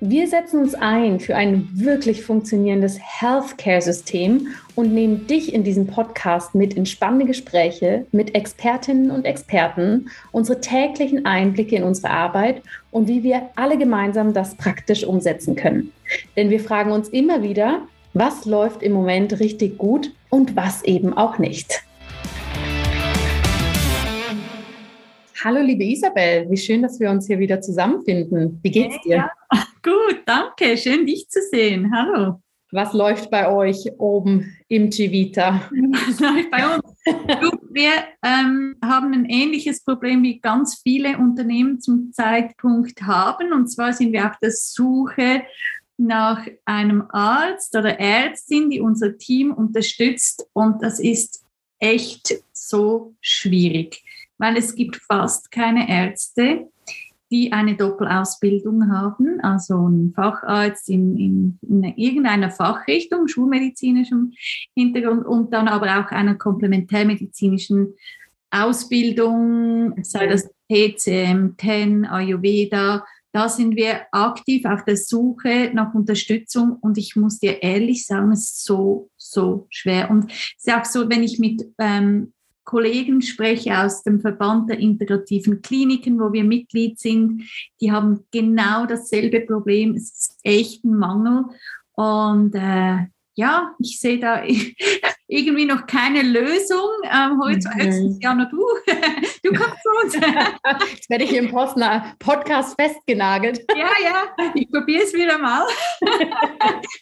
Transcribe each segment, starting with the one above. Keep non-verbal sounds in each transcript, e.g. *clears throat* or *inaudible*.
Wir setzen uns ein für ein wirklich funktionierendes Healthcare-System und nehmen dich in diesem Podcast mit in spannende Gespräche mit Expertinnen und Experten, unsere täglichen Einblicke in unsere Arbeit und wie wir alle gemeinsam das praktisch umsetzen können. Denn wir fragen uns immer wieder, was läuft im Moment richtig gut und was eben auch nicht. Hallo, liebe Isabel, wie schön, dass wir uns hier wieder zusammenfinden. Wie geht's dir? Ja, *laughs* gut, danke. Schön, dich zu sehen. Hallo. Was läuft bei euch oben im Civita? *laughs* Was läuft bei uns? Wir ähm, haben ein ähnliches Problem wie ganz viele Unternehmen zum Zeitpunkt haben. Und zwar sind wir auf der Suche nach einem Arzt oder Ärztin, die unser Team unterstützt. Und das ist echt so schwierig weil es gibt fast keine Ärzte, die eine Doppelausbildung haben, also ein Facharzt in, in, in irgendeiner Fachrichtung, schulmedizinischem Hintergrund und dann aber auch einer komplementärmedizinischen Ausbildung, sei das TCM, TEN, Ayurveda. Da sind wir aktiv auf der Suche nach Unterstützung und ich muss dir ehrlich sagen, es ist so, so schwer. Und es ist auch so, wenn ich mit ähm, Kollegen spreche aus dem Verband der integrativen Kliniken, wo wir Mitglied sind, die haben genau dasselbe Problem. Es ist echt ein Mangel. Und äh, ja, ich sehe da *laughs* irgendwie noch keine Lösung. Ähm, heute mhm. höchstens ja nur du. *laughs* Du kommst zu uns. *laughs* Jetzt werde ich im Postner Podcast festgenagelt. Ja, ja, ich probiere es wieder mal.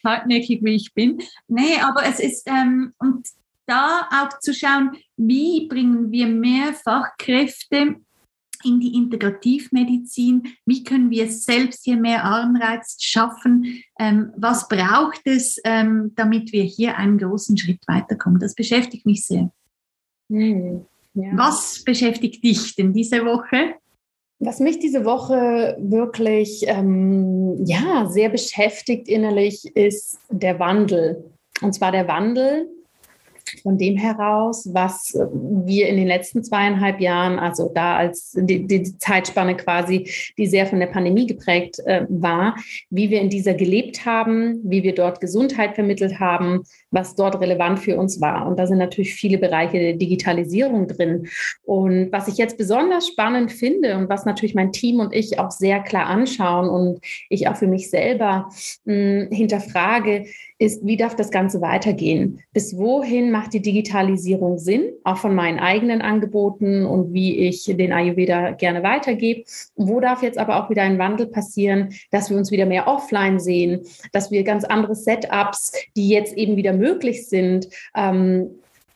Hartnäckig wie ich bin. Nee, aber es ist, ähm, und da auch zu schauen, wie bringen wir mehr Fachkräfte in die Integrativmedizin, wie können wir selbst hier mehr Anreiz schaffen, ähm, was braucht es, ähm, damit wir hier einen großen Schritt weiterkommen. Das beschäftigt mich sehr. Hm, ja. Was beschäftigt dich denn diese Woche? Was mich diese Woche wirklich ähm, ja, sehr beschäftigt innerlich, ist der Wandel. Und zwar der Wandel von dem heraus, was wir in den letzten zweieinhalb Jahren, also da als die, die Zeitspanne quasi, die sehr von der Pandemie geprägt äh, war, wie wir in dieser gelebt haben, wie wir dort Gesundheit vermittelt haben, was dort relevant für uns war. Und da sind natürlich viele Bereiche der Digitalisierung drin. Und was ich jetzt besonders spannend finde und was natürlich mein Team und ich auch sehr klar anschauen und ich auch für mich selber mh, hinterfrage, ist, wie darf das Ganze weitergehen? Bis wohin macht die Digitalisierung Sinn, auch von meinen eigenen Angeboten und wie ich den Ayurveda gerne weitergebe? Wo darf jetzt aber auch wieder ein Wandel passieren, dass wir uns wieder mehr offline sehen, dass wir ganz andere Setups, die jetzt eben wieder möglich sind, ähm,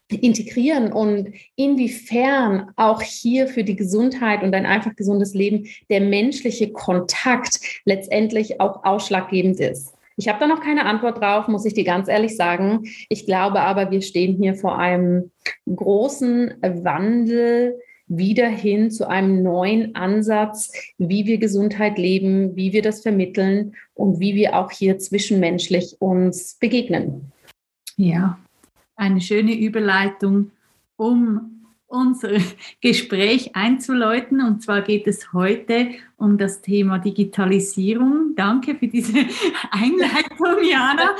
integrieren und inwiefern auch hier für die Gesundheit und ein einfach gesundes Leben der menschliche Kontakt letztendlich auch ausschlaggebend ist. Ich habe da noch keine Antwort drauf, muss ich dir ganz ehrlich sagen. Ich glaube aber, wir stehen hier vor einem großen Wandel wieder hin zu einem neuen Ansatz, wie wir Gesundheit leben, wie wir das vermitteln und wie wir auch hier zwischenmenschlich uns begegnen. Ja, eine schöne Überleitung, um unser *laughs* Gespräch einzuläuten. Und zwar geht es heute um das Thema Digitalisierung. Danke für diese *laughs* Einleitung, Jana.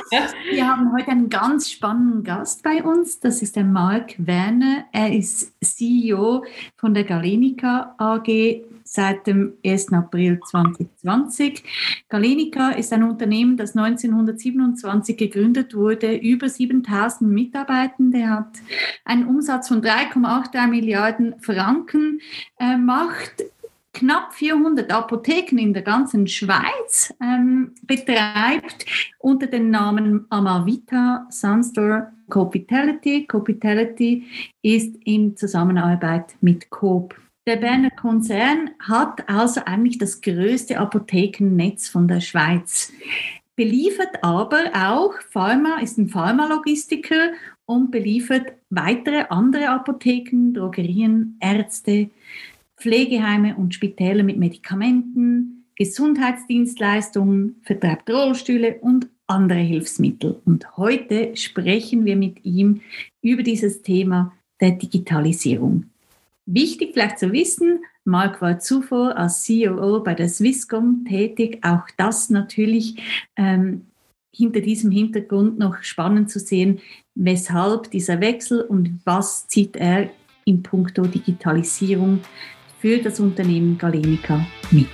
Wir haben heute einen ganz spannenden Gast bei uns. Das ist der Mark Werner. Er ist CEO von der Galenica AG seit dem 1. April 2020. Galenica ist ein Unternehmen, das 1927 gegründet wurde, über 7000 Mitarbeitende hat, einen Umsatz von 3,83 Milliarden Franken äh, macht knapp 400 Apotheken in der ganzen Schweiz ähm, betreibt unter dem Namen Amavita Sunstore Copitality. Copitality ist in Zusammenarbeit mit Coop der Berner Konzern hat also eigentlich das größte Apothekennetz von der Schweiz. Beliefert aber auch Pharma, ist ein Pharmalogistiker und beliefert weitere andere Apotheken, Drogerien, Ärzte, Pflegeheime und Spitäler mit Medikamenten, Gesundheitsdienstleistungen, vertreibt Rollstühle und andere Hilfsmittel. Und heute sprechen wir mit ihm über dieses Thema der Digitalisierung. Wichtig vielleicht zu wissen, Marc war zuvor als CEO bei der Swisscom tätig. Auch das natürlich ähm, hinter diesem Hintergrund noch spannend zu sehen, weshalb dieser Wechsel und was zieht er in puncto Digitalisierung für das Unternehmen Galenica mit.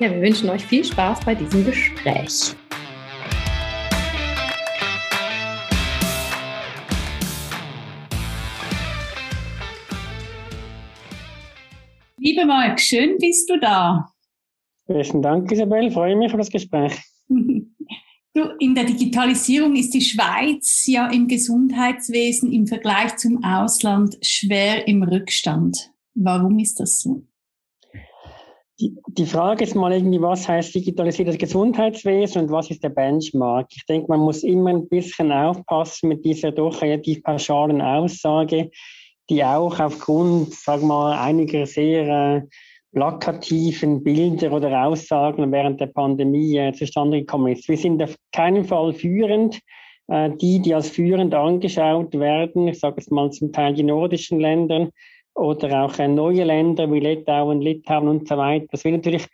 Ja, wir wünschen euch viel Spaß bei diesem Gespräch. Lieber Marc, schön bist du da. Besten Dank, Isabel. Freue mich auf das Gespräch. *laughs* Du, in der Digitalisierung ist die Schweiz ja im Gesundheitswesen im Vergleich zum Ausland schwer im Rückstand. Warum ist das so? Die, die Frage ist mal irgendwie, was heißt digitalisiertes Gesundheitswesen und was ist der Benchmark? Ich denke, man muss immer ein bisschen aufpassen mit dieser doch relativ pauschalen Aussage, die auch aufgrund, sag mal, einiger sehr äh, plakativen Bilder oder Aussagen während der Pandemie äh, zustande gekommen ist. Wir sind auf keinen Fall führend. Äh, die, die als führend angeschaut werden, ich sage es mal zum Teil die nordischen Länder oder auch äh, neue Länder wie Litauen, Litauen und so weiter, das will natürlich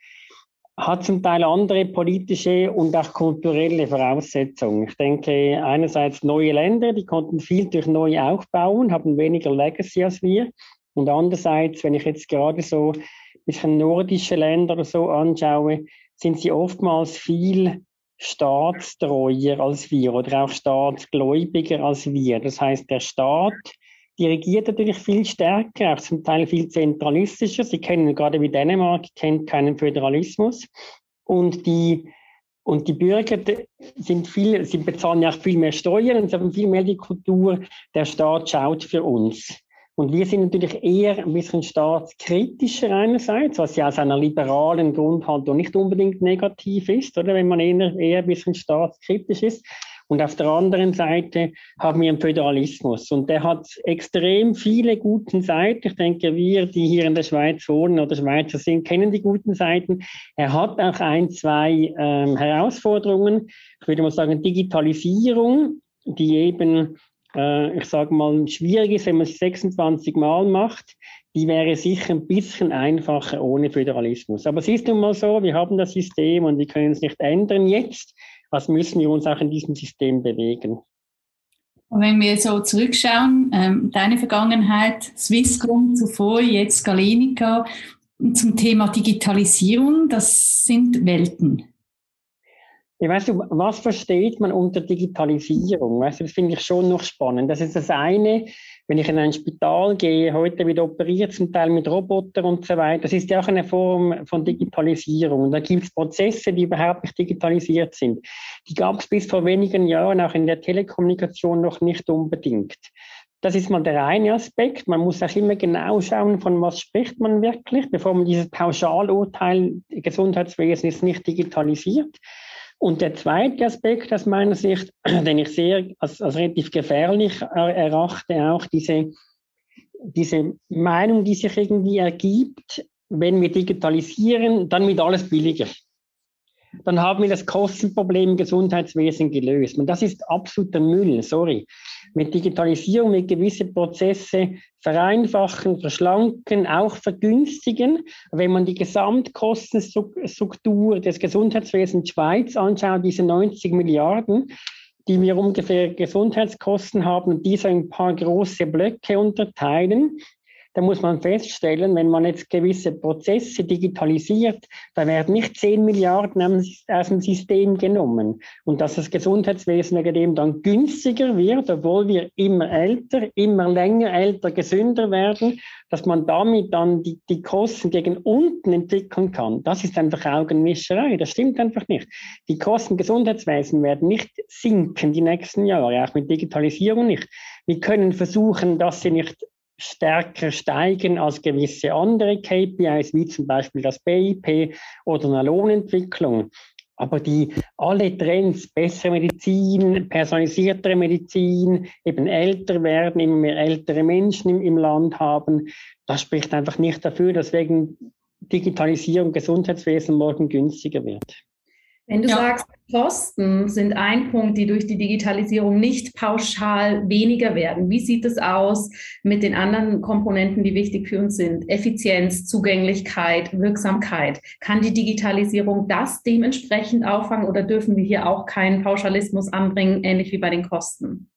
hat zum Teil andere politische und auch kulturelle Voraussetzungen. Ich denke einerseits neue Länder, die konnten viel durch neu aufbauen, haben weniger Legacy als wir. Und andererseits, wenn ich jetzt gerade so bisschen nordische Länder oder so anschaue, sind sie oftmals viel staatstreuer als wir oder auch staatsgläubiger als wir. Das heißt, der Staat dirigiert natürlich viel stärker, auch zum Teil viel zentralistischer. Sie kennen gerade wie Dänemark, kennt keinen Föderalismus. Und die, und die Bürger sind viel, sie bezahlen ja auch viel mehr Steuern und sie haben viel mehr die Kultur, der Staat schaut für uns. Und wir sind natürlich eher ein bisschen staatskritischer einerseits, was ja aus einer liberalen Grundhaltung nicht unbedingt negativ ist, oder wenn man eher, eher ein bisschen staatskritisch ist. Und auf der anderen Seite haben wir einen Föderalismus und der hat extrem viele guten Seiten. Ich denke, wir, die hier in der Schweiz wohnen oder Schweizer sind, kennen die guten Seiten. Er hat auch ein, zwei ähm, Herausforderungen. Ich würde mal sagen, Digitalisierung, die eben äh, ich sage mal, schwierig ist, wenn man es 26 Mal macht, die wäre sicher ein bisschen einfacher ohne Föderalismus. Aber es ist nun mal so, wir haben das System und wir können es nicht ändern jetzt. Was müssen wir uns auch in diesem System bewegen? Und wenn wir so zurückschauen, ähm, deine Vergangenheit, Swisscom zuvor, jetzt Galenica, zum Thema Digitalisierung, das sind Welten. Ja, weißt du, was versteht man unter Digitalisierung? Weißt du, das finde ich schon noch spannend. Das ist das eine, wenn ich in ein Spital gehe, heute wird operiert, zum Teil mit Robotern und so weiter. Das ist ja auch eine Form von Digitalisierung. Und da gibt es Prozesse, die überhaupt nicht digitalisiert sind. Die gab es bis vor wenigen Jahren auch in der Telekommunikation noch nicht unbedingt. Das ist mal der eine Aspekt. Man muss auch immer genau schauen, von was spricht man wirklich, bevor man dieses Pauschalurteil, Gesundheitswesen ist nicht digitalisiert. Und der zweite Aspekt aus meiner Sicht, *clears throat* den ich sehr als, als relativ gefährlich erachte, auch diese, diese Meinung, die sich irgendwie ergibt, wenn wir digitalisieren, dann wird alles billiger dann haben wir das Kostenproblem im Gesundheitswesen gelöst. Und das ist absoluter Müll, sorry. Mit Digitalisierung, mit gewisse Prozesse vereinfachen, verschlanken, auch vergünstigen. Wenn man die Gesamtkostenstruktur des Gesundheitswesens Schweiz anschaut, diese 90 Milliarden, die wir ungefähr Gesundheitskosten haben, diese ein paar große Blöcke unterteilen, da muss man feststellen, wenn man jetzt gewisse Prozesse digitalisiert, da werden nicht 10 Milliarden aus dem System genommen. Und dass das Gesundheitswesen wegen dem dann günstiger wird, obwohl wir immer älter, immer länger älter, gesünder werden, dass man damit dann die, die Kosten gegen unten entwickeln kann. Das ist einfach Augenwischerei. Das stimmt einfach nicht. Die Kosten Gesundheitswesen werden nicht sinken die nächsten Jahre, auch mit Digitalisierung nicht. Wir können versuchen, dass sie nicht stärker steigen als gewisse andere KPIs, wie zum Beispiel das BIP oder eine Lohnentwicklung. Aber die alle Trends, bessere Medizin, personalisiertere Medizin, eben älter werden, immer mehr ältere Menschen im, im Land haben, das spricht einfach nicht dafür, dass wegen Digitalisierung Gesundheitswesen morgen günstiger wird. Wenn du ja. sagst, Kosten sind ein Punkt, die durch die Digitalisierung nicht pauschal weniger werden. Wie sieht es aus mit den anderen Komponenten, die wichtig für uns sind? Effizienz, Zugänglichkeit, Wirksamkeit. Kann die Digitalisierung das dementsprechend auffangen oder dürfen wir hier auch keinen Pauschalismus anbringen, ähnlich wie bei den Kosten?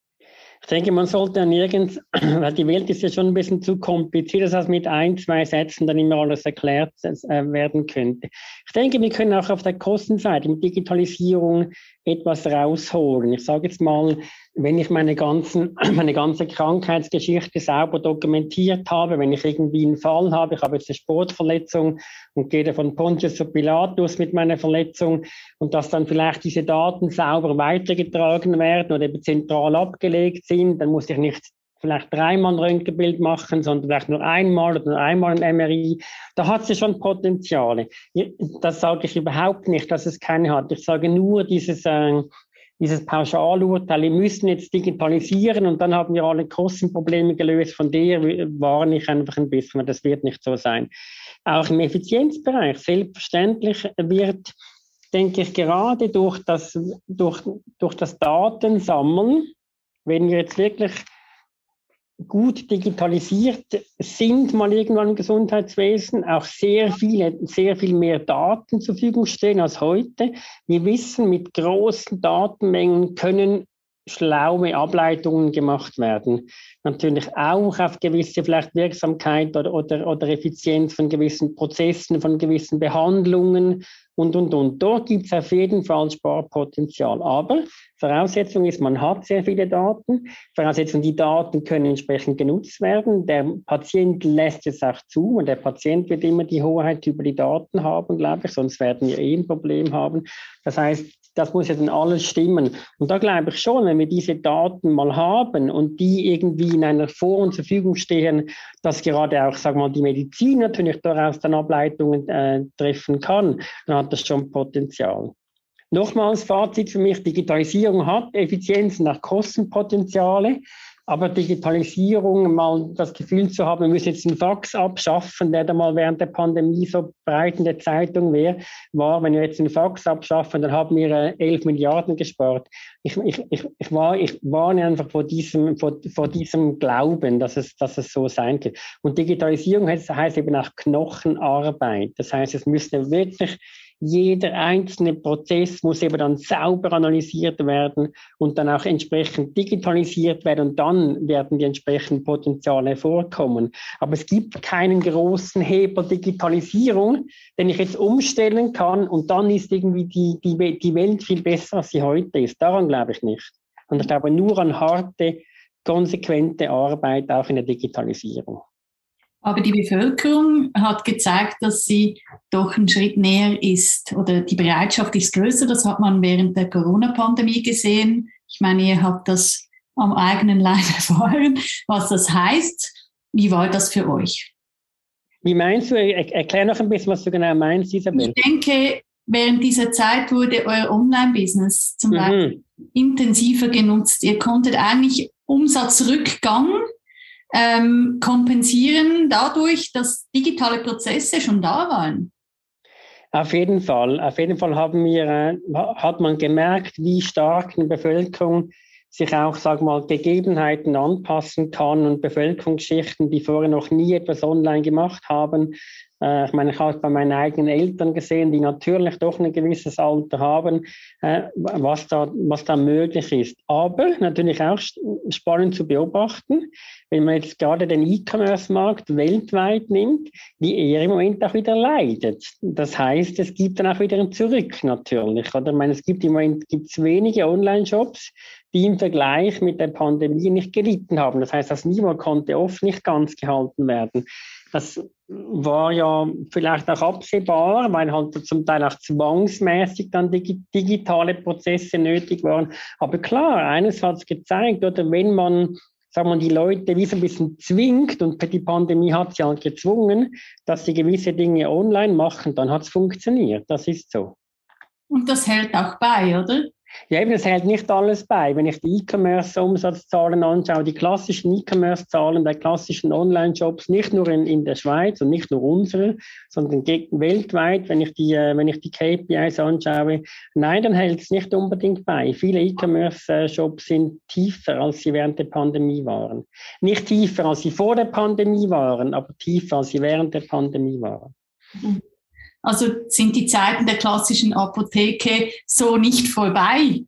Ich denke, man sollte nirgends, *clears throat* weil die Welt ist ja schon ein bisschen zu kompliziert, dass mit ein, zwei Sätzen dann immer alles erklärt äh, werden könnte. Ich denke, wir können auch auf der Kostenseite mit Digitalisierung etwas rausholen. Ich sage jetzt mal, wenn ich meine, ganzen, *clears throat* meine ganze Krankheitsgeschichte sauber dokumentiert habe, wenn ich irgendwie einen Fall habe, ich habe jetzt eine Sportverletzung und gehe von Pontius zu Pilatus mit meiner Verletzung und dass dann vielleicht diese Daten sauber weitergetragen werden oder eben zentral abgelegt sind, dann muss ich nicht vielleicht dreimal ein Röntgenbild machen, sondern vielleicht nur einmal oder nur einmal ein MRI. Da hat sie schon Potenziale. Das sage ich überhaupt nicht, dass es keine hat. Ich sage nur dieses, äh, dieses Pauschalurteil, wir müssen jetzt digitalisieren und dann haben wir alle Kostenprobleme gelöst. Von der warne ich einfach ein bisschen, das wird nicht so sein. Auch im Effizienzbereich, selbstverständlich wird, denke ich, gerade durch das, durch, durch das Datensammeln, wenn wir jetzt wirklich gut digitalisiert sind, mal irgendwann im Gesundheitswesen, auch sehr viele, sehr viel mehr Daten zur Verfügung stehen als heute. Wir wissen, mit großen Datenmengen können schlaue Ableitungen gemacht werden. Natürlich auch auf gewisse vielleicht Wirksamkeit oder, oder, oder Effizienz von gewissen Prozessen, von gewissen Behandlungen und, und, und. Dort gibt es auf jeden Fall Sparpotenzial. Aber Voraussetzung ist, man hat sehr viele Daten. Voraussetzung, die Daten können entsprechend genutzt werden. Der Patient lässt es auch zu und der Patient wird immer die Hoheit über die Daten haben, glaube ich, sonst werden wir eh ein Problem haben. Das heißt, das muss ja dann alles stimmen. Und da glaube ich schon, wenn wir diese Daten mal haben und die irgendwie in einer Form zur Verfügung stehen, dass gerade auch, sagen mal, die Medizin natürlich daraus dann Ableitungen äh, treffen kann, dann hat das schon Potenzial. Nochmals Fazit für mich, Digitalisierung hat Effizienzen nach Kostenpotenziale. Aber Digitalisierung, mal das Gefühl zu haben, wir müssen jetzt einen Fax abschaffen, der da mal während der Pandemie so breit in der Zeitung wäre, war, wenn wir jetzt einen Fax abschaffen, dann haben wir 11 äh, Milliarden gespart. Ich, ich, ich, ich, war, ich warne einfach vor diesem, vor, vor diesem Glauben, dass es, dass es so sein kann. Und Digitalisierung heißt, heißt eben auch Knochenarbeit. Das heißt, es müsste wirklich jeder einzelne Prozess muss eben dann sauber analysiert werden und dann auch entsprechend digitalisiert werden und dann werden die entsprechenden Potenziale hervorkommen. Aber es gibt keinen großen Hebel Digitalisierung, den ich jetzt umstellen kann und dann ist irgendwie die, die, die Welt viel besser, als sie heute ist. Daran glaube ich nicht. Und ich glaube nur an harte, konsequente Arbeit auch in der Digitalisierung. Aber die Bevölkerung hat gezeigt, dass sie doch einen Schritt näher ist oder die Bereitschaft ist größer. Das hat man während der Corona-Pandemie gesehen. Ich meine, ihr habt das am eigenen Leib *laughs* erfahren, was das heißt. Wie war das für euch? Wie meinst du? Erklär noch ein bisschen, was du genau meinst, Isabel. Ich denke, während dieser Zeit wurde euer Online-Business zum mhm. Beispiel intensiver genutzt. Ihr konntet eigentlich Umsatzrückgang ähm, kompensieren dadurch, dass digitale Prozesse schon da waren? Auf jeden Fall. Auf jeden Fall haben wir, äh, hat man gemerkt, wie stark eine Bevölkerung sich auch, sag mal, Gegebenheiten anpassen kann und Bevölkerungsschichten, die vorher noch nie etwas online gemacht haben, äh, ich meine, ich habe es bei meinen eigenen Eltern gesehen, die natürlich doch ein gewisses Alter haben, äh, was, da, was da möglich ist. Aber natürlich auch spannend zu beobachten, wenn man jetzt gerade den E-Commerce-Markt weltweit nimmt, wie er im Moment auch wieder leidet. Das heißt, es gibt dann auch wieder ein Zurück natürlich. Oder? Ich meine, es gibt im Moment gibt's wenige Online-Shops, die im Vergleich mit der Pandemie nicht gelitten haben. Das heißt, das Niveau konnte oft nicht ganz gehalten werden. Das war ja vielleicht auch absehbar, weil halt zum Teil auch zwangsmäßig dann digitale Prozesse nötig waren. Aber klar, eines hat es gezeigt, oder wenn man sagen wir, die Leute wie so ein bisschen zwingt und die Pandemie hat sie halt gezwungen, dass sie gewisse Dinge online machen, dann hat es funktioniert. Das ist so. Und das hält auch bei, oder? Ja, eben, das hält nicht alles bei. Wenn ich die E-Commerce-Umsatzzahlen anschaue, die klassischen E-Commerce-Zahlen der klassischen Online-Shops, nicht nur in, in der Schweiz und nicht nur unsere, sondern weltweit, wenn ich die, äh, wenn ich die KPIs anschaue, nein, dann hält es nicht unbedingt bei. Viele E-Commerce-Shops sind tiefer, als sie während der Pandemie waren. Nicht tiefer, als sie vor der Pandemie waren, aber tiefer, als sie während der Pandemie waren. Mhm. Also sind die Zeiten der klassischen Apotheke so nicht vorbei?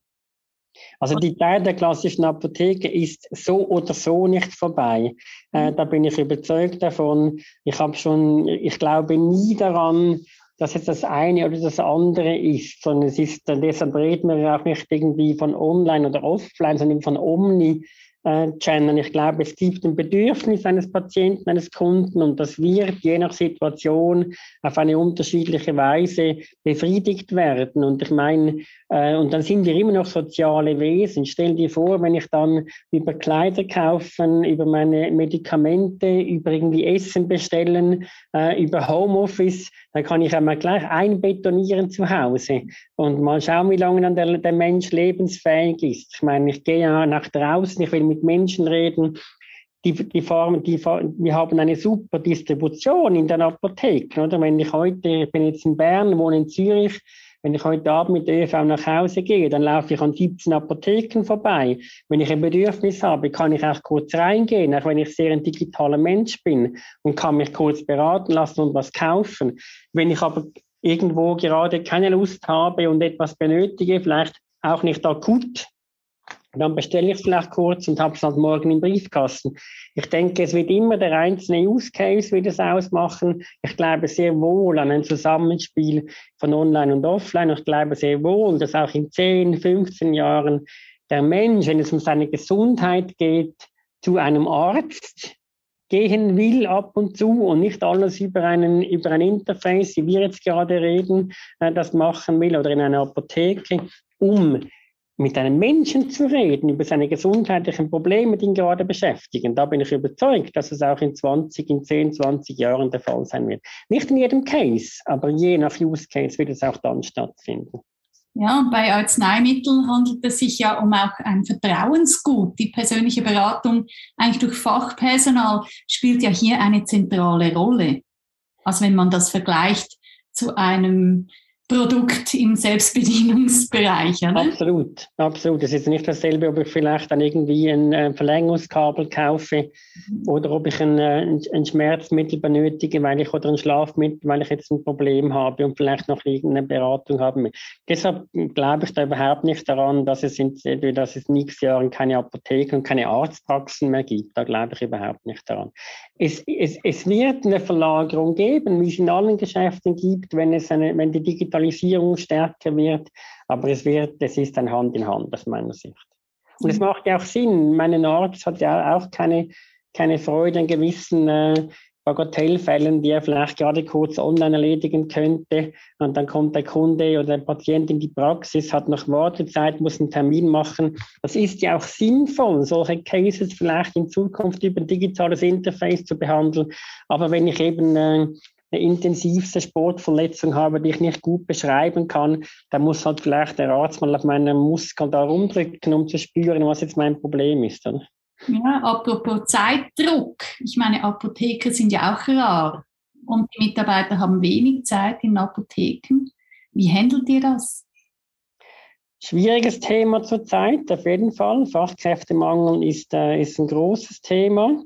Also die Zeit der klassischen Apotheke ist so oder so nicht vorbei. Äh, da bin ich überzeugt davon. Ich habe schon, ich glaube nie daran, dass es das eine oder das andere ist, sondern es ist, deshalb reden wir auch nicht irgendwie von online oder offline, sondern von Omni äh, Channel. Ich glaube, es gibt ein Bedürfnis eines Patienten, eines Kunden und das wird je nach Situation auf eine unterschiedliche Weise befriedigt werden. Und ich meine, äh, und dann sind wir immer noch soziale Wesen. Stell dir vor, wenn ich dann über Kleider kaufen, über meine Medikamente, über irgendwie Essen bestellen, äh, über Homeoffice, dann kann ich einmal gleich einbetonieren zu Hause und mal schauen, wie lange dann der, der Mensch lebensfähig ist. Ich meine, ich gehe ja nach draußen, ich will mit Menschen reden, die, die Form, die, wir haben eine super Distribution in den Apotheken, oder? Wenn ich heute, ich bin jetzt in Bern, wohne in Zürich, wenn ich heute Abend mit der ÖV nach Hause gehe, dann laufe ich an 17 Apotheken vorbei. Wenn ich ein Bedürfnis habe, kann ich auch kurz reingehen, auch wenn ich sehr ein digitaler Mensch bin und kann mich kurz beraten lassen und was kaufen. Wenn ich aber irgendwo gerade keine Lust habe und etwas benötige, vielleicht auch nicht akut, dann bestelle ich es vielleicht kurz und habe es dann morgen im Briefkasten. Ich denke, es wird immer der einzelne Use Case wie das ausmachen. Ich glaube sehr wohl an ein Zusammenspiel von Online und Offline. Ich glaube sehr wohl, dass auch in 10, 15 Jahren der Mensch, wenn es um seine Gesundheit geht, zu einem Arzt gehen will ab und zu und nicht alles über, einen, über ein Interface, wie wir jetzt gerade reden, äh, das machen will oder in einer Apotheke, um mit einem Menschen zu reden über seine gesundheitlichen Probleme, die ihn gerade beschäftigen. Da bin ich überzeugt, dass es auch in 20, in 10, 20 Jahren der Fall sein wird. Nicht in jedem Case, aber je nach Use Case wird es auch dann stattfinden. Ja, bei Arzneimitteln handelt es sich ja um auch ein Vertrauensgut. Die persönliche Beratung eigentlich durch Fachpersonal spielt ja hier eine zentrale Rolle. Also wenn man das vergleicht zu einem Produkt im Selbstbedienungsbereich, oder? Absolut, absolut. Es ist nicht dasselbe, ob ich vielleicht dann irgendwie ein äh, Verlängerungskabel kaufe mhm. oder ob ich ein, äh, ein, Schmerzmittel benötige, weil ich oder ein Schlafmittel, weil ich jetzt ein Problem habe und vielleicht noch irgendeine Beratung haben will. Deshalb glaube ich da überhaupt nicht daran, dass es in, dass es in nächsten Jahren keine Apotheken und keine Arztpraxen mehr gibt. Da glaube ich überhaupt nicht daran. Es, es, es wird eine Verlagerung geben, wie es in allen Geschäften gibt, wenn es eine, wenn die Digitalisierung Digitalisierung stärker wird, aber es wird, es ist ein Hand in Hand aus meiner Sicht. Und es mhm. macht ja auch Sinn. Mein Arzt hat ja auch keine, keine Freude an gewissen äh, Bagatellfällen, die er vielleicht gerade kurz online erledigen könnte. Und dann kommt der Kunde oder der Patient in die Praxis, hat noch Wartezeit, muss einen Termin machen. Das ist ja auch sinnvoll, solche Cases vielleicht in Zukunft über ein digitales Interface zu behandeln. Aber wenn ich eben äh, eine intensivste Sportverletzung habe, die ich nicht gut beschreiben kann, dann muss halt vielleicht der Arzt mal auf meinen Muskel da rumdrücken, um zu spüren, was jetzt mein Problem ist. Oder? Ja, apropos Zeitdruck. Ich meine, Apotheker sind ja auch rar und die Mitarbeiter haben wenig Zeit in Apotheken. Wie handelt ihr das? Schwieriges Thema zurzeit, auf jeden Fall. Fachkräftemangel ist, äh, ist ein großes Thema.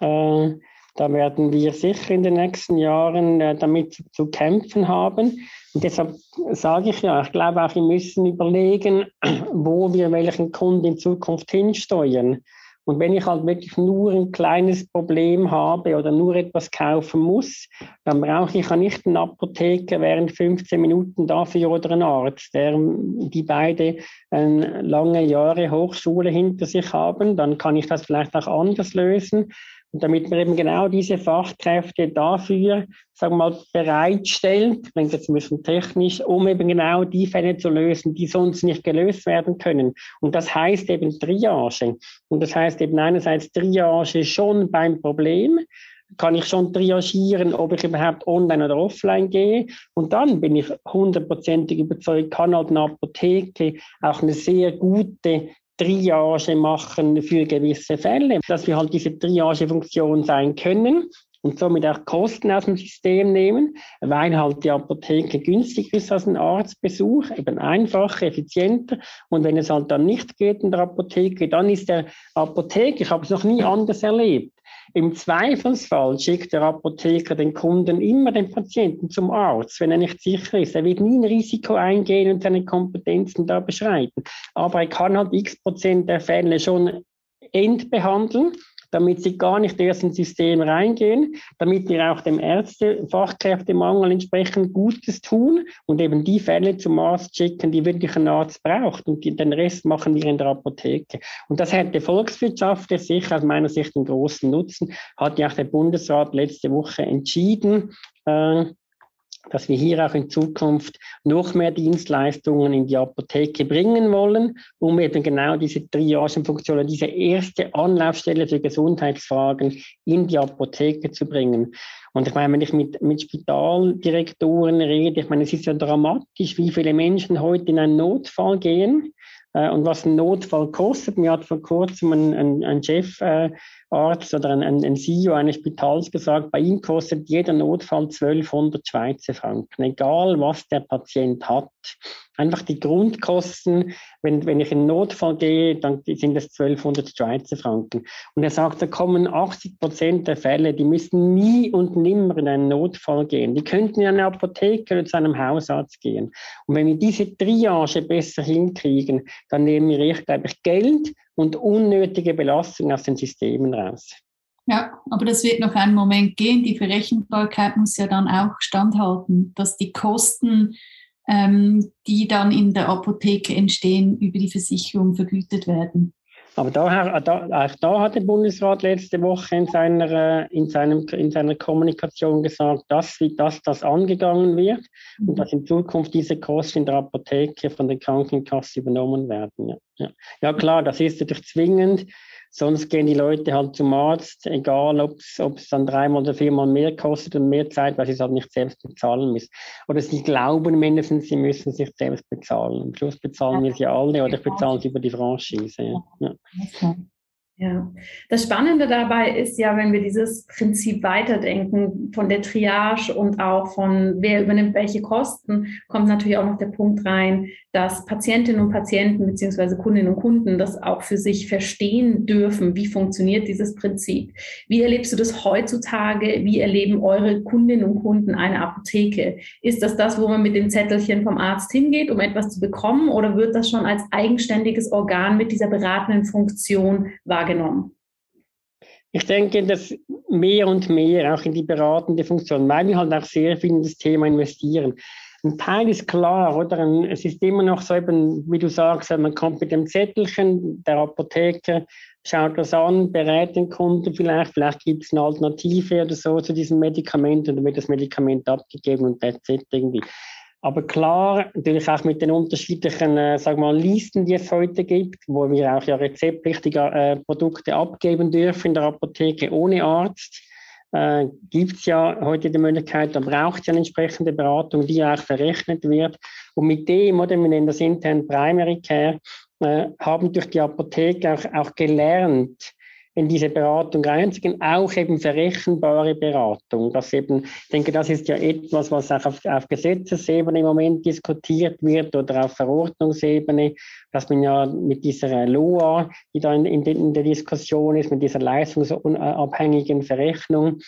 Äh, da werden wir sicher in den nächsten Jahren äh, damit zu, kämpfen haben. Und deshalb sage ich ja, ich glaube auch, wir müssen überlegen, *clears throat* wo wir welchen Kunden in Zukunft hinsteuern. Und wenn ich halt wirklich nur ein kleines Problem habe oder nur etwas kaufen muss, dann brauche ich ja nicht einen Apotheker während 15 Minuten dafür oder einen Arzt, der, die beide äh, lange Jahre Hochschule hinter sich haben. Dann kann ich das vielleicht auch anders lösen. Und damit man eben genau diese Fachkräfte dafür, sagen wir mal, bereitstellt, klingt jetzt ein bisschen technisch, um eben genau die Fälle zu lösen, die sonst nicht gelöst werden können. Und das heißt eben Triage. Und das heißt eben einerseits Triage schon beim Problem, kann ich schon triagieren, ob ich überhaupt online oder offline gehe. Und dann bin ich hundertprozentig überzeugt, kann halt eine Apotheke auch eine sehr gute Triage machen für gewisse Fälle, dass wir halt diese Triagefunktion sein können und somit auch Kosten aus dem System nehmen, weil halt die Apotheke günstiger ist als ein Arztbesuch, eben einfacher, effizienter. Und wenn es halt dann nicht geht in der Apotheke, dann ist der Apotheker, ich habe es noch nie anders erlebt, im Zweifelsfall schickt der Apotheker den Kunden immer den Patienten zum Arzt, wenn er nicht sicher ist. Er wird nie ein Risiko eingehen und seine Kompetenzen da beschreiten. Aber er kann halt x Prozent der Fälle schon entbehandeln damit sie gar nicht erst ins System reingehen, damit wir auch dem Ärzte-Fachkräftemangel entsprechend Gutes tun und eben die Fälle zum Arzt schicken, die wirklich ein Arzt braucht und den Rest machen wir in der Apotheke. Und das hätte volkswirtschaftlich sicher aus meiner Sicht einen großen Nutzen, hat ja auch der Bundesrat letzte Woche entschieden, äh, dass wir hier auch in Zukunft noch mehr Dienstleistungen in die Apotheke bringen wollen, um eben genau diese Triagenfunktion, diese erste Anlaufstelle für Gesundheitsfragen in die Apotheke zu bringen. Und ich meine, wenn ich mit, mit Spitaldirektoren rede, ich meine, es ist ja dramatisch, wie viele Menschen heute in einen Notfall gehen äh, und was ein Notfall kostet. Mir hat vor kurzem ein, ein, ein Chef äh, oder ein, ein CEO eines Spitals gesagt, bei ihm kostet jeder Notfall 1200 Schweizer Franken, egal was der Patient hat. Einfach die Grundkosten, wenn, wenn ich in Notfall gehe, dann sind es 1200 Schweizer Franken. Und er sagt, da kommen 80 Prozent der Fälle, die müssen nie und nimmer in einen Notfall gehen. Die könnten in eine Apotheke oder zu einem Hausarzt gehen. Und wenn wir diese Triage besser hinkriegen, dann nehmen wir, ich glaube ich, Geld und unnötige Belastung aus den Systemen raus. Ja, aber das wird noch einen Moment gehen. Die Verrechenbarkeit muss ja dann auch standhalten, dass die Kosten, ähm, die dann in der Apotheke entstehen, über die Versicherung vergütet werden. Aber da, da, auch da hat der Bundesrat letzte Woche in seiner, in seinem, in seiner Kommunikation gesagt, dass, dass das angegangen wird mhm. und dass in Zukunft diese Kosten in der Apotheke von der Krankenkasse übernommen werden. Ja, ja. ja klar, das ist natürlich zwingend. Sonst gehen die Leute halt zum Arzt, egal ob es dann dreimal oder viermal mehr kostet und mehr Zeit, weil sie es halt nicht selbst bezahlen müssen. Oder sie glauben mindestens, sie müssen sich selbst bezahlen. Am Schluss bezahlen wir sie alle oder ich bezahle sie über die Franchise. Ja. Ja. Ja, das Spannende dabei ist ja, wenn wir dieses Prinzip weiterdenken von der Triage und auch von wer übernimmt welche Kosten, kommt natürlich auch noch der Punkt rein, dass Patientinnen und Patienten beziehungsweise Kundinnen und Kunden das auch für sich verstehen dürfen. Wie funktioniert dieses Prinzip? Wie erlebst du das heutzutage? Wie erleben eure Kundinnen und Kunden eine Apotheke? Ist das das, wo man mit dem Zettelchen vom Arzt hingeht, um etwas zu bekommen, oder wird das schon als eigenständiges Organ mit dieser beratenden Funktion wahrgenommen? Wahrgenommen? Ich denke, dass mehr und mehr auch in die beratende Funktion, weil wir halt auch sehr viel in das Thema investieren. Ein Teil ist klar, oder? Es ist immer noch so eben, wie du sagst, man kommt mit dem Zettelchen, der Apotheker schaut das an, berät den Kunden vielleicht, vielleicht gibt es eine Alternative oder so zu diesem Medikament und dann wird das Medikament abgegeben und that's it irgendwie. Aber klar, natürlich auch mit den unterschiedlichen, äh, sag mal, Listen, die es heute gibt, wo wir auch ja rezeptpflichtige äh, Produkte abgeben dürfen in der Apotheke ohne Arzt, äh, gibt es ja heute die Möglichkeit, da braucht es ja eine entsprechende Beratung, die auch verrechnet wird. Und mit dem, oder wir nennen das intern Primary Care, äh, haben durch die Apotheke auch, auch gelernt, in diese Beratung reinzugehen, auch eben verrechenbare Beratung. Das eben, ich denke, das ist ja etwas, was auch auf, auf Gesetzesebene im Moment diskutiert wird oder auf Verordnungsebene, dass man ja mit dieser LOA, die da in, in, in der Diskussion ist, mit dieser leistungsabhängigen Verrechnung,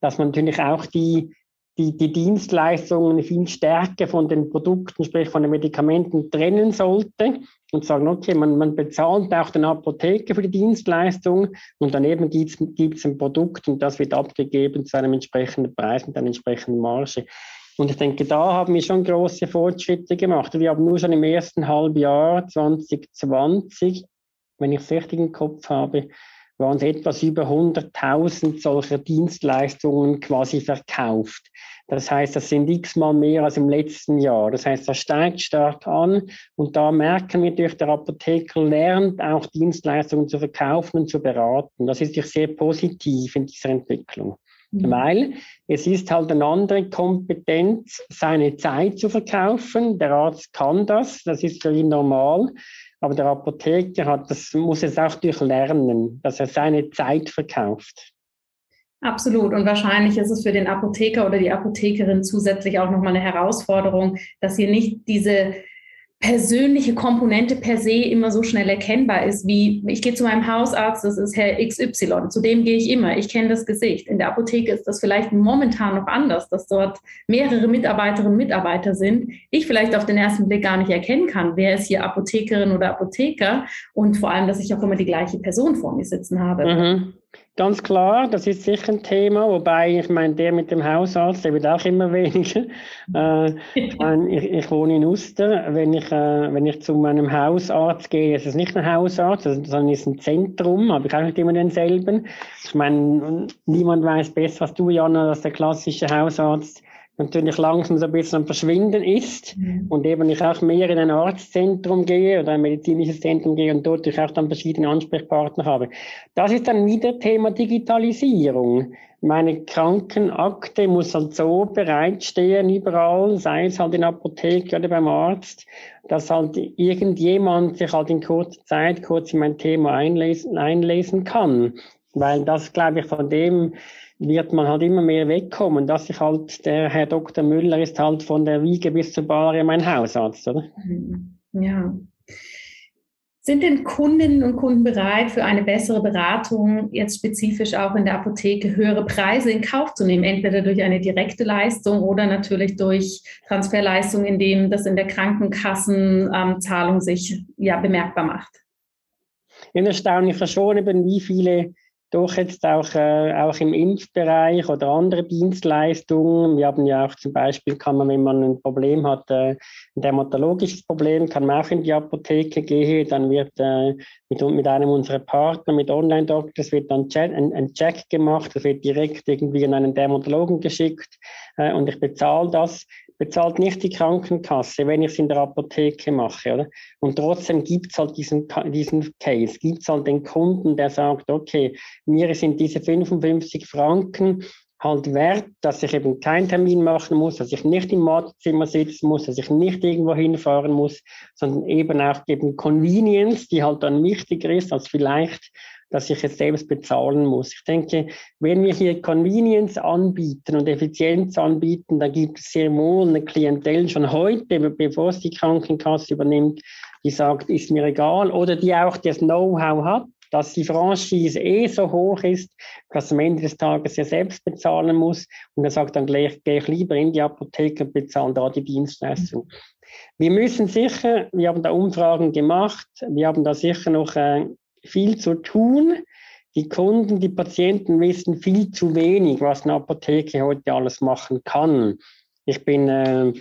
dass man natürlich auch die die, die Dienstleistungen viel stärker von den Produkten, sprich von den Medikamenten trennen sollte und sagen, okay, man, man bezahlt auch den Apotheke für die Dienstleistung und daneben gibt es ein Produkt und das wird abgegeben zu einem entsprechenden Preis mit einer entsprechenden Marge. Und ich denke, da haben wir schon große Fortschritte gemacht. Wir haben nur schon im ersten Halbjahr 2020, wenn ich es richtig im Kopf habe, waren es etwas über 100.000 solcher Dienstleistungen quasi verkauft. Das heißt, das sind x-mal mehr als im letzten Jahr. Das heißt, das steigt stark an und da merken wir durch der Apotheker lernt auch Dienstleistungen zu verkaufen und zu beraten. Das ist sehr positiv in dieser Entwicklung. Mhm. Weil es ist halt eine andere Kompetenz, seine Zeit zu verkaufen. Der Arzt kann das, das ist für ihn normal. Aber der Apotheker hat, das muss es auch durchlernen, dass er seine Zeit verkauft. Absolut. Und wahrscheinlich ist es für den Apotheker oder die Apothekerin zusätzlich auch nochmal eine Herausforderung, dass hier nicht diese persönliche Komponente per se immer so schnell erkennbar ist, wie ich gehe zu meinem Hausarzt, das ist Herr XY, zu dem gehe ich immer, ich kenne das Gesicht. In der Apotheke ist das vielleicht momentan noch anders, dass dort mehrere Mitarbeiterinnen und Mitarbeiter sind. Ich vielleicht auf den ersten Blick gar nicht erkennen kann, wer ist hier Apothekerin oder Apotheker und vor allem, dass ich auch immer die gleiche Person vor mir sitzen habe. Mhm. Ganz klar, das ist sicher ein Thema, wobei ich meine, der mit dem Hausarzt, der wird auch immer *laughs* weniger. Äh, ich, meine, ich, ich, wohne in Uster. Wenn ich, äh, wenn ich zu meinem Hausarzt gehe, ist es nicht ein Hausarzt, sondern ist ein Zentrum, habe ich auch nicht immer denselben. Ich meine, niemand weiß besser als du, Jana, als der klassische Hausarzt natürlich langsam so ein bisschen am Verschwinden ist mhm. und eben ich auch mehr in ein Arztzentrum gehe oder ein medizinisches Zentrum gehe und dort ich auch dann verschiedene Ansprechpartner habe. Das ist dann wieder Thema Digitalisierung. Meine Krankenakte muss halt so bereitstehen überall, sei es halt in der Apotheke oder beim Arzt, dass halt irgendjemand sich halt in kurzer Zeit kurz in mein Thema einlesen, einlesen kann. Weil das, glaube ich, von dem wird man halt immer mehr wegkommen, dass ich halt, der Herr Dr. Müller ist halt von der Wiege bis zur Bahre mein Hausarzt, oder? Mhm. Ja. Sind denn Kundinnen und Kunden bereit, für eine bessere Beratung, jetzt spezifisch auch in der Apotheke, höhere Preise in Kauf zu nehmen? Entweder durch eine direkte Leistung oder natürlich durch Transferleistungen, in denen das in der Krankenkassenzahlung ähm, sich ja bemerkbar macht? Ich erstaunlich schon, eben, wie viele doch jetzt auch, äh, auch im Impfbereich oder andere Dienstleistungen. Wir haben ja auch zum Beispiel, kann man, wenn man ein Problem hat, äh, ein dermatologisches Problem, kann man auch in die Apotheke gehen, dann wird äh, mit, mit einem unserer Partner, mit Online-Doctors, wird dann ein, ein Check gemacht, das wird direkt irgendwie an einen Dermatologen geschickt. Äh, und ich bezahle das bezahlt nicht die Krankenkasse, wenn ich es in der Apotheke mache. Oder? Und trotzdem gibt es halt diesen, diesen Case, gibt es halt den Kunden, der sagt, okay, mir sind diese 55 Franken halt wert, dass ich eben keinen Termin machen muss, dass ich nicht im Wartezimmer sitzen muss, dass ich nicht irgendwo hinfahren muss, sondern eben auch eben Convenience, die halt dann wichtiger ist als vielleicht dass ich es selbst bezahlen muss. Ich denke, wenn wir hier Convenience anbieten und Effizienz anbieten, da gibt es sehr wohl eine Klientel schon heute, bevor es die Krankenkasse übernimmt, die sagt, ist mir egal, oder die auch das Know-how hat, dass die Franchise eh so hoch ist, dass am Ende des Tages er selbst bezahlen muss. Und er sagt dann gleich, gehe ich lieber in die Apotheke und bezahle da die Dienstleistung. Wir müssen sicher, wir haben da Umfragen gemacht, wir haben da sicher noch äh, viel zu tun. Die Kunden, die Patienten wissen viel zu wenig, was eine Apotheke heute alles machen kann. Ich bin äh,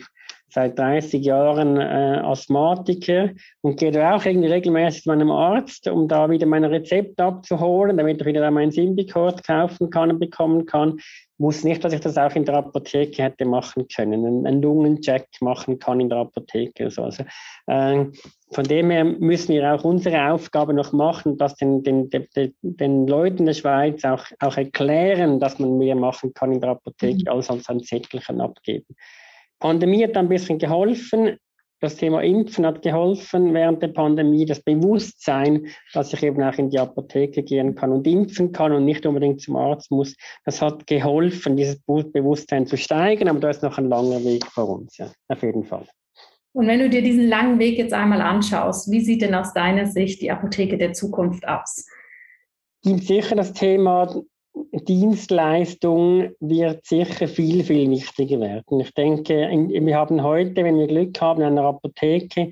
seit 30 Jahren äh, Asthmatiker und gehe da auch irgendwie regelmäßig zu meinem Arzt, um da wieder mein Rezept abzuholen, damit ich wieder meinen Symbicort kaufen kann und bekommen kann. Muss nicht, dass ich das auch in der Apotheke hätte machen können, einen, einen Lungencheck machen kann in der Apotheke. Also, also äh, von dem her müssen wir auch unsere Aufgabe noch machen, dass den, den, den, den Leuten der Schweiz auch, auch erklären, dass man mehr machen kann in der Apotheke, mhm. als als ein Zettelchen abgeben. Pandemie hat ein bisschen geholfen. Das Thema Impfen hat geholfen während der Pandemie. Das Bewusstsein, dass ich eben auch in die Apotheke gehen kann und impfen kann und nicht unbedingt zum Arzt muss, das hat geholfen, dieses Bewusstsein zu steigen. Aber da ist noch ein langer Weg vor uns, ja, auf jeden Fall. Und wenn du dir diesen langen Weg jetzt einmal anschaust, wie sieht denn aus deiner Sicht die Apotheke der Zukunft aus? Gibt sicher das Thema Dienstleistung wird sicher viel, viel wichtiger werden. Ich denke, wir haben heute, wenn wir Glück haben, in einer Apotheke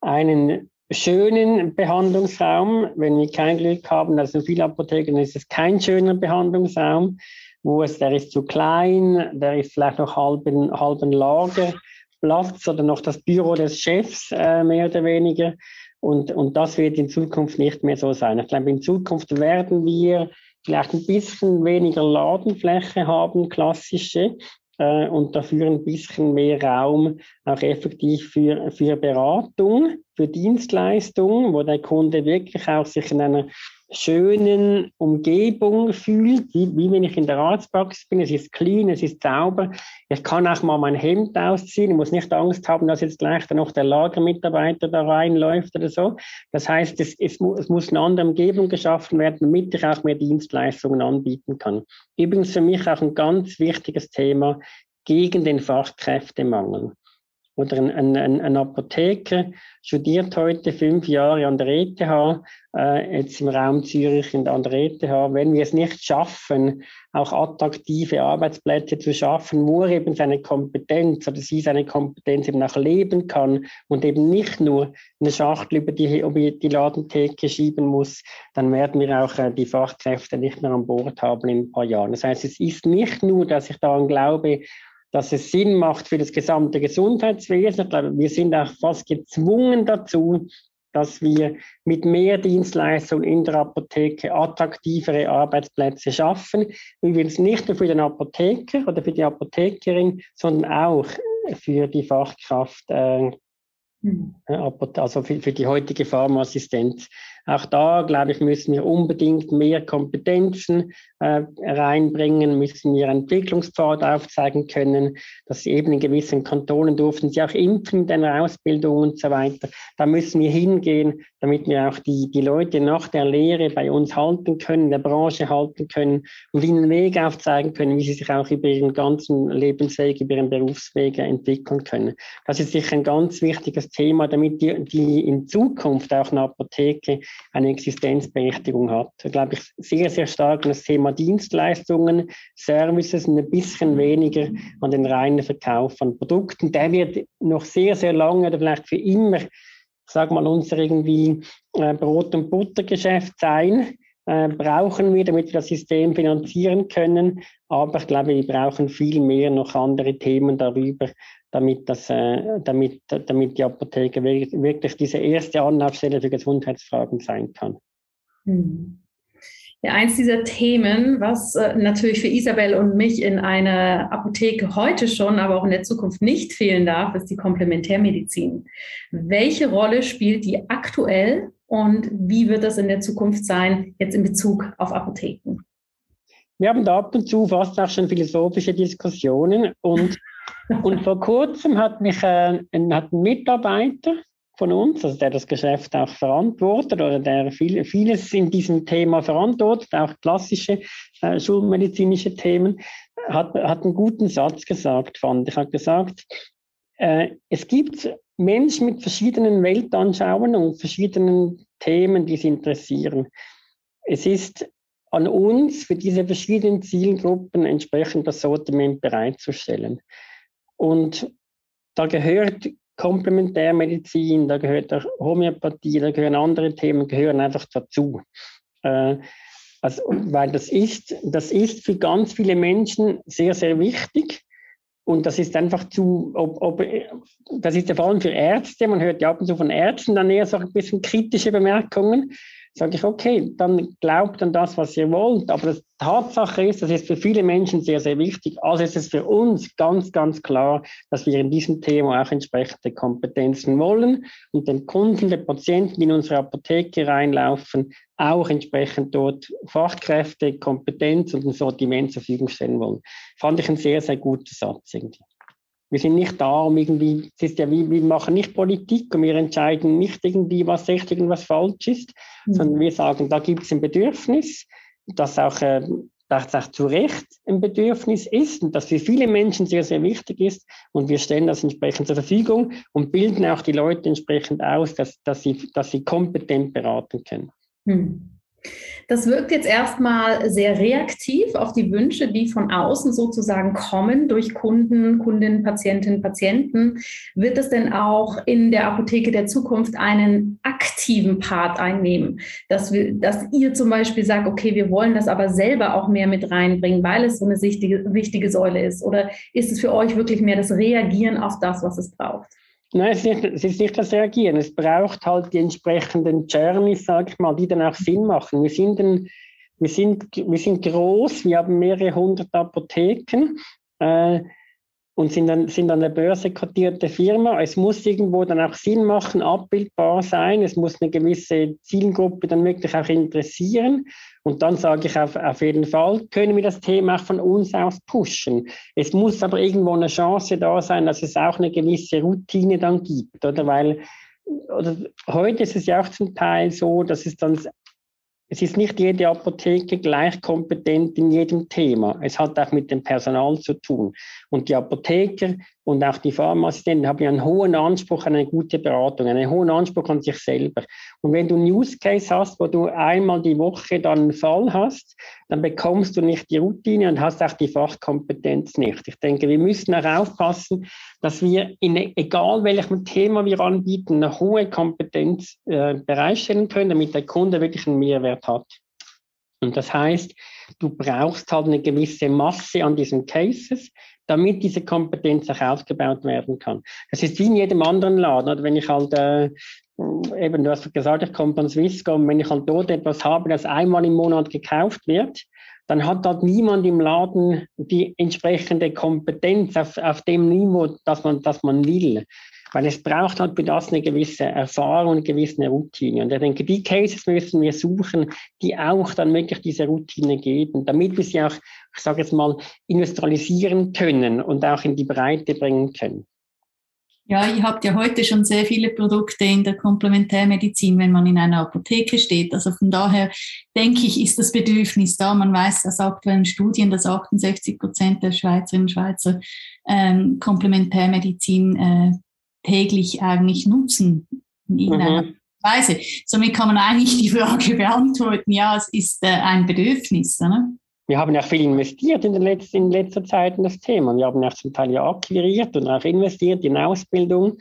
einen schönen Behandlungsraum. Wenn wir kein Glück haben, also in vielen Apotheken ist es kein schöner Behandlungsraum, wo es, der ist zu klein, der ist vielleicht noch halben, halben Lagerplatz oder noch das Büro des Chefs, äh, mehr oder weniger. Und, und das wird in Zukunft nicht mehr so sein. Ich glaube, in Zukunft werden wir vielleicht ein bisschen weniger Ladenfläche haben, klassische, äh, und dafür ein bisschen mehr Raum auch effektiv für, für Beratung, für Dienstleistungen, wo der Kunde wirklich auch sich in einer schönen Umgebung fühlt, wie, wie wenn ich in der Arztpraxis bin. Es ist clean, es ist sauber. Ich kann auch mal mein Hemd ausziehen. Ich muss nicht Angst haben, dass jetzt gleich noch der Lagermitarbeiter da reinläuft oder so. Das heißt, es, es, es muss eine andere Umgebung geschaffen werden, damit ich auch mehr Dienstleistungen anbieten kann. Übrigens für mich auch ein ganz wichtiges Thema gegen den Fachkräftemangel oder ein, ein, ein Apotheker studiert heute fünf Jahre an der ETH, äh, jetzt im Raum Zürich an der ETH. Wenn wir es nicht schaffen, auch attraktive Arbeitsplätze zu schaffen, wo er eben seine Kompetenz oder sie seine Kompetenz eben auch leben kann und eben nicht nur eine Schachtel über die, über die Ladentheke schieben muss, dann werden wir auch äh, die Fachkräfte nicht mehr an Bord haben in ein paar Jahren. Das heißt, es ist nicht nur, dass ich daran glaube, dass es Sinn macht für das gesamte Gesundheitswesen. Ich glaube, wir sind auch fast gezwungen dazu, dass wir mit mehr Dienstleistungen in der Apotheke attraktivere Arbeitsplätze schaffen. Übrigens nicht nur für den Apotheker oder für die Apothekerin, sondern auch für die Fachkraft, äh, hm. also für, für die heutige Pharmaassistenz. Auch da, glaube ich, müssen wir unbedingt mehr Kompetenzen äh, reinbringen, müssen wir Entwicklungspfad aufzeigen können, dass sie eben in gewissen Kantonen durften sie auch impfen in der Ausbildung und so weiter. Da müssen wir hingehen, damit wir auch die, die Leute nach der Lehre bei uns halten können, der Branche halten können und ihnen einen Weg aufzeigen können, wie sie sich auch über ihren ganzen Lebensweg, über ihren Berufsweg entwickeln können. Das ist sicher ein ganz wichtiges Thema, damit die, die in Zukunft auch eine Apotheke eine Existenzberechtigung hat. Da glaube ich sehr, sehr stark an das Thema Dienstleistungen, Services und ein bisschen weniger an den reinen Verkauf von Produkten. Der wird noch sehr, sehr lange oder vielleicht für immer, sag mal, unser irgendwie äh, Brot- und Buttergeschäft sein. Äh, brauchen wir, damit wir das System finanzieren können. Aber ich glaube, wir brauchen viel mehr noch andere Themen darüber, damit, das, äh, damit, damit die Apotheke wirklich diese erste Anlaufstelle für Gesundheitsfragen sein kann. Hm. Ja, eins dieser Themen, was äh, natürlich für Isabel und mich in einer Apotheke heute schon, aber auch in der Zukunft nicht fehlen darf, ist die Komplementärmedizin. Welche Rolle spielt die aktuell und wie wird das in der Zukunft sein, jetzt in Bezug auf Apotheken? Wir haben da ab und zu fast auch schon philosophische Diskussionen und *laughs* und vor kurzem hat mich äh, ein, hat ein Mitarbeiter von uns, also der das Geschäft auch verantwortet oder der viel, vieles in diesem Thema verantwortet, auch klassische äh, schulmedizinische Themen, hat, hat einen guten Satz gesagt, fand ich. hat gesagt, es gibt Menschen mit verschiedenen Weltanschauungen und verschiedenen Themen, die sie interessieren. Es ist an uns, für diese verschiedenen Zielgruppen entsprechend das Sortiment bereitzustellen. Und da gehört Komplementärmedizin, da gehört auch Homöopathie, da gehören andere Themen, gehören einfach dazu. Äh, also, weil das ist, das ist für ganz viele Menschen sehr, sehr wichtig. Und das ist einfach zu, ob, ob, das ist ja vor allem für Ärzte, man hört ja ab und zu von Ärzten dann eher so ein bisschen kritische Bemerkungen sage ich, okay, dann glaubt an das, was ihr wollt. Aber die Tatsache ist, das ist für viele Menschen sehr, sehr wichtig. Also ist es für uns ganz, ganz klar, dass wir in diesem Thema auch entsprechende Kompetenzen wollen und den Kunden, den Patienten, die in unsere Apotheke reinlaufen, auch entsprechend dort Fachkräfte, Kompetenz und ein Sortiment zur Verfügung stellen wollen. Fand ich ein sehr, sehr guter Satz irgendwie. Wir sind nicht da, um irgendwie, es ist ja wie, wir machen nicht Politik und wir entscheiden nicht irgendwie, was richtig und was falsch ist, mhm. sondern wir sagen, da gibt es ein Bedürfnis, das auch, äh, das auch zu Recht ein Bedürfnis ist und das für viele Menschen sehr, sehr wichtig ist und wir stellen das entsprechend zur Verfügung und bilden auch die Leute entsprechend aus, dass, dass, sie, dass sie kompetent beraten können. Mhm. Das wirkt jetzt erstmal sehr reaktiv auf die Wünsche, die von außen sozusagen kommen durch Kunden, Kundinnen, Patientinnen, Patienten. Wird es denn auch in der Apotheke der Zukunft einen aktiven Part einnehmen, dass, wir, dass ihr zum Beispiel sagt, okay, wir wollen das aber selber auch mehr mit reinbringen, weil es so eine wichtige, wichtige Säule ist? Oder ist es für euch wirklich mehr das Reagieren auf das, was es braucht? Nein, es ist, nicht, es ist nicht das Reagieren. Es braucht halt die entsprechenden Journeys, sage ich mal, die dann auch Sinn machen. Wir sind, ein, wir sind, wir sind groß, wir haben mehrere hundert Apotheken. Äh, und sind dann, sind dann eine börsenkotierte Firma. Es muss irgendwo dann auch Sinn machen, abbildbar sein. Es muss eine gewisse Zielgruppe dann wirklich auch interessieren. Und dann sage ich auf, auf jeden Fall, können wir das Thema auch von uns aus pushen. Es muss aber irgendwo eine Chance da sein, dass es auch eine gewisse Routine dann gibt, oder? Weil, oder heute ist es ja auch zum Teil so, dass es dann es ist nicht jede Apotheke gleich kompetent in jedem Thema. Es hat auch mit dem Personal zu tun. Und die Apotheker und auch die Pharmaassistenten haben ja einen hohen Anspruch an eine gute Beratung, einen hohen Anspruch an sich selber. Und wenn du einen Use Case hast, wo du einmal die Woche dann einen Fall hast, dann bekommst du nicht die Routine und hast auch die Fachkompetenz nicht. Ich denke, wir müssen auch aufpassen, dass wir in egal welchem Thema wir anbieten, eine hohe Kompetenz äh, bereitstellen können, damit der Kunde wirklich einen Mehrwert hat. Und das heißt, du brauchst halt eine gewisse Masse an diesen Cases, damit diese Kompetenz auch aufgebaut werden kann. Das ist wie in jedem anderen Laden. Oder wenn ich halt, äh, eben, du hast gesagt, ich komme von Swisscom, wenn ich halt dort etwas habe, das einmal im Monat gekauft wird, dann hat halt niemand im Laden die entsprechende Kompetenz auf, auf dem Niveau, das man, das man will. Weil es braucht halt für das eine gewisse Erfahrung, eine gewisse Routine. Und ich denke, die Cases müssen wir suchen, die auch dann wirklich diese Routine geben, damit wir sie auch, ich sage jetzt mal, industrialisieren können und auch in die Breite bringen können. Ja, ihr habt ja heute schon sehr viele Produkte in der Komplementärmedizin, wenn man in einer Apotheke steht. Also von daher denke ich, ist das Bedürfnis da. Man weiß aus aktuellen Studien, dass 68 Prozent der Schweizerinnen und Schweizer ähm, Komplementärmedizin äh, täglich eigentlich nutzen in mhm. Weise. Somit kann man eigentlich die Frage *laughs* beantworten, ja, es ist äh, ein Bedürfnis. Ne? Wir haben ja viel investiert in, den letzten, in letzter Zeit in das Thema. Wir haben ja zum Teil ja akquiriert und auch investiert in Ausbildung.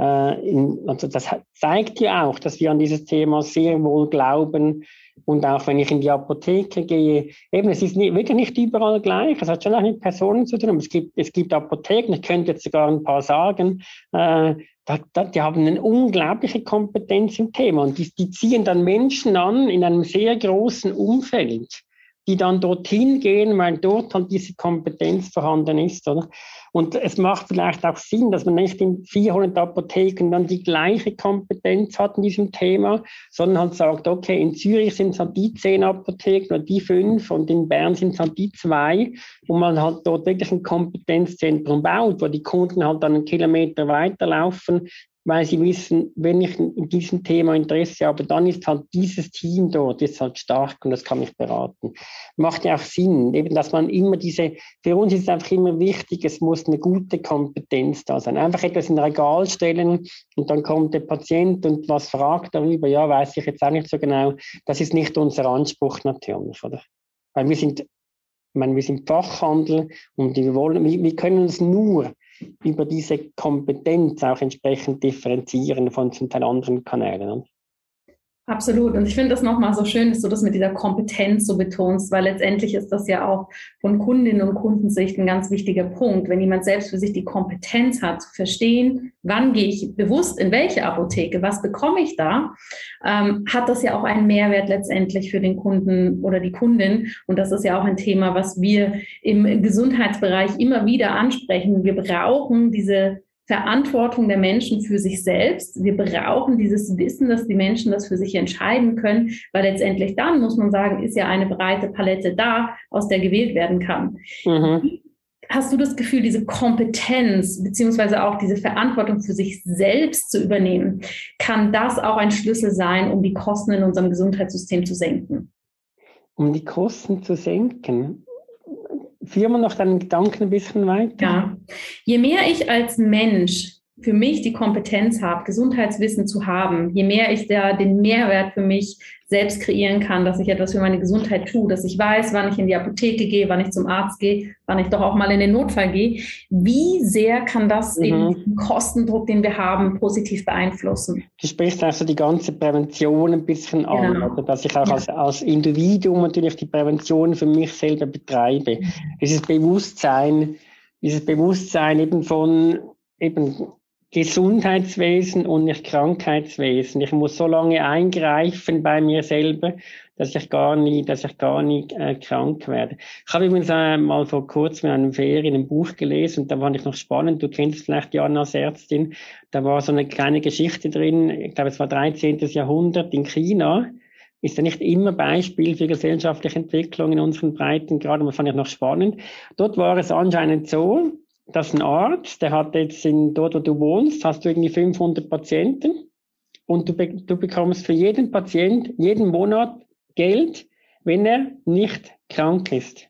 Äh, in, also das zeigt ja auch, dass wir an dieses Thema sehr wohl glauben. Und auch wenn ich in die Apotheke gehe, eben, es ist nicht, wirklich nicht überall gleich. Es hat schon auch mit Personen zu tun. Es gibt, es gibt Apotheken, ich könnte jetzt sogar ein paar sagen, äh, da, da, die haben eine unglaubliche Kompetenz im Thema und die, die ziehen dann Menschen an in einem sehr großen Umfeld die dann dorthin gehen, weil dort halt diese Kompetenz vorhanden ist. Oder? Und es macht vielleicht auch Sinn, dass man nicht in 400 Apotheken dann die gleiche Kompetenz hat in diesem Thema, sondern halt sagt, okay, in Zürich sind es halt die zehn Apotheken oder die fünf und in Bern sind es halt die zwei, wo man halt dort wirklich ein Kompetenzzentrum baut, wo die Kunden halt dann einen Kilometer weiterlaufen, weil sie wissen, wenn ich in diesem Thema Interesse habe, dann ist halt dieses Team dort ist halt stark und das kann mich beraten. Macht ja auch Sinn, eben, dass man immer diese, für uns ist es einfach immer wichtig, es muss eine gute Kompetenz da sein. Einfach etwas in ein Regal stellen und dann kommt der Patient und was fragt darüber, ja, weiß ich jetzt auch nicht so genau. Das ist nicht unser Anspruch natürlich, oder? Weil wir sind, ich meine, wir sind Fachhandel und wir wollen, wir, wir können uns nur über diese Kompetenz auch entsprechend differenzieren von zum Teil anderen Kanälen. Absolut. Und ich finde das nochmal so schön, dass du das mit dieser Kompetenz so betonst, weil letztendlich ist das ja auch von Kundinnen und Kundensicht ein ganz wichtiger Punkt. Wenn jemand selbst für sich die Kompetenz hat, zu verstehen, wann gehe ich bewusst in welche Apotheke, was bekomme ich da, ähm, hat das ja auch einen Mehrwert letztendlich für den Kunden oder die Kundin. Und das ist ja auch ein Thema, was wir im Gesundheitsbereich immer wieder ansprechen. Wir brauchen diese Verantwortung der Menschen für sich selbst. Wir brauchen dieses Wissen, dass die Menschen das für sich entscheiden können, weil letztendlich dann, muss man sagen, ist ja eine breite Palette da, aus der gewählt werden kann. Mhm. Hast du das Gefühl, diese Kompetenz beziehungsweise auch diese Verantwortung für sich selbst zu übernehmen, kann das auch ein Schlüssel sein, um die Kosten in unserem Gesundheitssystem zu senken? Um die Kosten zu senken? Führen wir noch deinen Gedanken ein bisschen weiter. Ja, je mehr ich als Mensch für mich die Kompetenz habe, Gesundheitswissen zu haben, je mehr ich da den Mehrwert für mich selbst kreieren kann, dass ich etwas für meine Gesundheit tue, dass ich weiß, wann ich in die Apotheke gehe, wann ich zum Arzt gehe, wann ich doch auch mal in den Notfall gehe. Wie sehr kann das mhm. den Kostendruck, den wir haben, positiv beeinflussen? Du sprichst also die ganze Prävention ein bisschen an, genau. oder dass ich auch ja. als, als Individuum natürlich die Prävention für mich selber betreibe. Mhm. Dieses Bewusstsein, dieses Bewusstsein eben von eben Gesundheitswesen und nicht Krankheitswesen. Ich muss so lange eingreifen bei mir selber, dass ich gar nie, dass ich gar nie äh, krank werde. Ich habe übrigens äh, mal vor kurzem in einem Ferien ein Buch gelesen und da fand ich noch spannend. Du kennst vielleicht Jana als Ärztin. Da war so eine kleine Geschichte drin. Ich glaube, es war 13. Jahrhundert in China. Ist ja nicht immer Beispiel für gesellschaftliche Entwicklung in unseren Breiten, gerade das fand ich noch spannend. Dort war es anscheinend so, dass ein Arzt, der hat jetzt in, dort, wo du wohnst, hast du irgendwie 500 Patienten und du, du bekommst für jeden Patient jeden Monat Geld, wenn er nicht krank ist.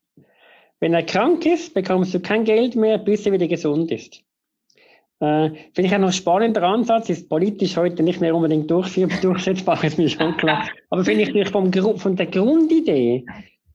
Wenn er krank ist, bekommst du kein Geld mehr, bis er wieder gesund ist. Äh, Finde ich auch noch spannender Ansatz, ist politisch heute nicht mehr unbedingt *laughs* durchsetzbar, ist mir schon klar. Aber finde ich vom, von der Grundidee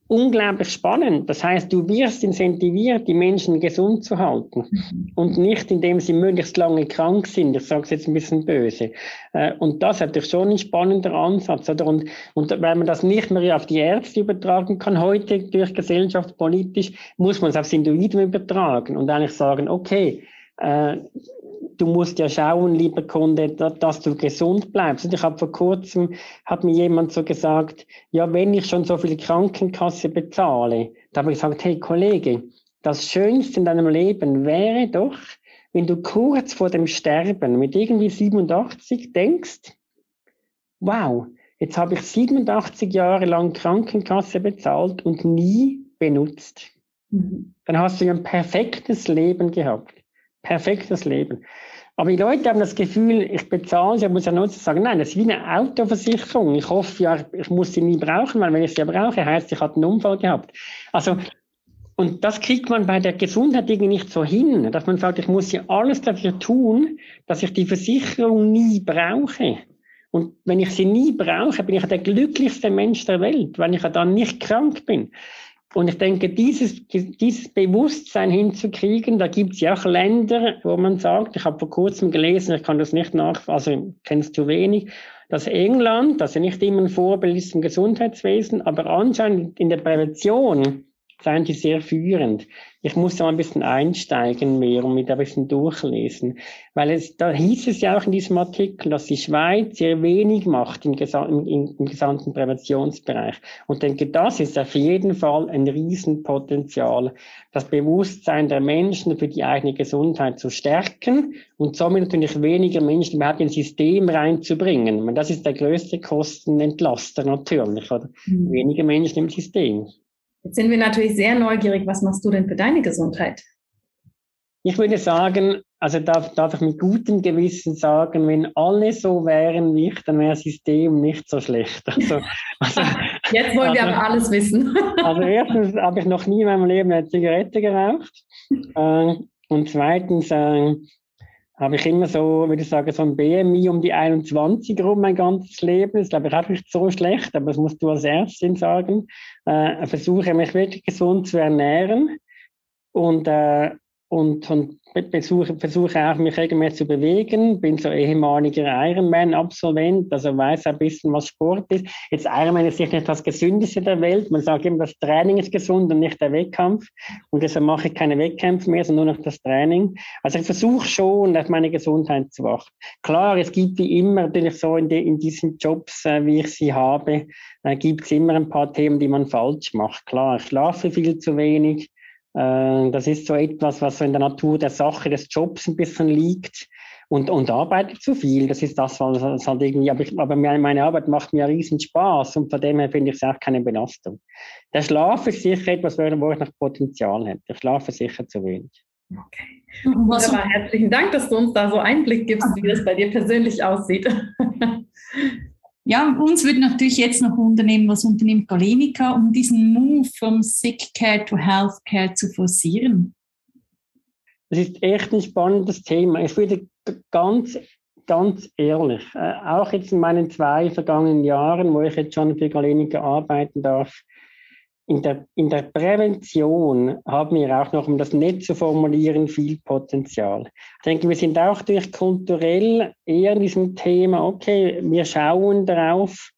unglaublich spannend. Das heißt, du wirst incentiviert, die Menschen gesund zu halten mhm. und nicht, indem sie möglichst lange krank sind. Ich sage es jetzt ein bisschen böse. Äh, und das ist natürlich schon ein spannender Ansatz. Oder? Und, und wenn man das nicht mehr auf die Ärzte übertragen kann, heute durch gesellschaftspolitisch, muss man es aufs Individuum übertragen und eigentlich sagen, okay, äh, du musst ja schauen, lieber Kunde, dass du gesund bleibst. Und ich habe vor kurzem, hat mir jemand so gesagt, ja, wenn ich schon so viel Krankenkasse bezahle, da habe ich gesagt, hey Kollege, das Schönste in deinem Leben wäre doch, wenn du kurz vor dem Sterben mit irgendwie 87 denkst, wow, jetzt habe ich 87 Jahre lang Krankenkasse bezahlt und nie benutzt. Mhm. Dann hast du ein perfektes Leben gehabt perfektes Leben. Aber die Leute haben das Gefühl, ich bezahle sie, muss ja nur sagen, nein, das ist wie eine Autoversicherung. Ich hoffe ja, ich muss sie nie brauchen, weil wenn ich sie brauche, heißt, ich habe einen Unfall gehabt. Also, und das kriegt man bei der Gesundheit irgendwie nicht so hin, dass man sagt, ich muss ja alles dafür tun, dass ich die Versicherung nie brauche. Und wenn ich sie nie brauche, bin ich der glücklichste Mensch der Welt, weil ich dann nicht krank bin. Und ich denke, dieses, dieses Bewusstsein hinzukriegen, da gibt es ja auch Länder, wo man sagt, ich habe vor kurzem gelesen, ich kann das nicht nach, also kennst du wenig, dass England, das ja nicht immer ein Vorbild ist im Gesundheitswesen, aber anscheinend in der Prävention seien die sehr führend. Ich muss da ein bisschen einsteigen mehr und mit ein bisschen durchlesen. Weil es, da hieß es ja auch in diesem Artikel, dass die Schweiz sehr wenig macht im, im, im gesamten Präventionsbereich. Und denke, das ist auf jeden Fall ein Riesenpotenzial, das Bewusstsein der Menschen für die eigene Gesundheit zu stärken und somit natürlich weniger Menschen überhaupt ins System reinzubringen. Und das ist der größte Kostenentlaster natürlich, oder? Mhm. Weniger Menschen im System. Jetzt sind wir natürlich sehr neugierig. Was machst du denn für deine Gesundheit? Ich würde sagen, also darf, darf ich mit gutem Gewissen sagen, wenn alle so wären wie ich, dann wäre das System nicht so schlecht. Also, also, *laughs* Jetzt wollen also, wir aber alles wissen. also erstens habe ich noch nie in meinem Leben eine Zigarette geraucht. *laughs* Äh, und zweitens äh, habe ich immer so, würde ich sagen, so ein BMI um die 21 rum mein ganzes Leben. Das glaube ich, auch nicht so schlecht, aber das musst du als Ärztin sagen. Äh, versuche mich wirklich gesund zu ernähren und, äh, und, und versuche, versuche auch mich regelmäßig zu bewegen, bin so ehemaliger Ironman-Absolvent, also weiß ein bisschen, was Sport ist. Jetzt Ironman ist nicht das Gesündeste der Welt. Man sagt immer, das Training ist gesund und nicht der Wettkampf. Und deshalb mache ich keine Wettkämpfe mehr, sondern nur noch das Training. Also ich versuche schon, auf meine Gesundheit zu achten. Klar, es gibt wie immer natürlich so in, die, in diesen Jobs, äh, wie ich sie habe, äh, gibt es immer ein paar Themen, die man falsch macht. Klar, ich schlafe viel zu wenig. Äh, das ist so etwas, was so in der Natur der Sache des Jobs ein bisschen liegt und, und arbeite zu viel. Das ist das, was halt irgendwie, aber, ich, aber meine Arbeit macht mir riesen Spaß und von dem her finde ich es auch keine Belastung. Der Schlaf ist sicher etwas, wo ich noch Potenzial hätte. Ich schlafe sicher zu wenig. Okay. Wunderbar, herzlichen Dank, dass du uns da so Einblick gibst, wie das bei dir persönlich aussieht. *laughs* Ja, uns würde natürlich jetzt noch unternehmen, was unternimmt Galenica, um diesen Move from Sick Care to Health Care zu forcieren? Das ist echt ein spannendes Thema. Ich würde ganz, ganz ehrlich, äh, auch jetzt in meinen zwei vergangenen Jahren, wo ich jetzt schon für Galenica arbeiten darf, in der, in der Prävention haben wir auch noch, um das nett zu formulieren, viel Potenzial. Ich denke, wir sind auch durch kulturell eher in diesem Thema, okay, wir schauen darauf,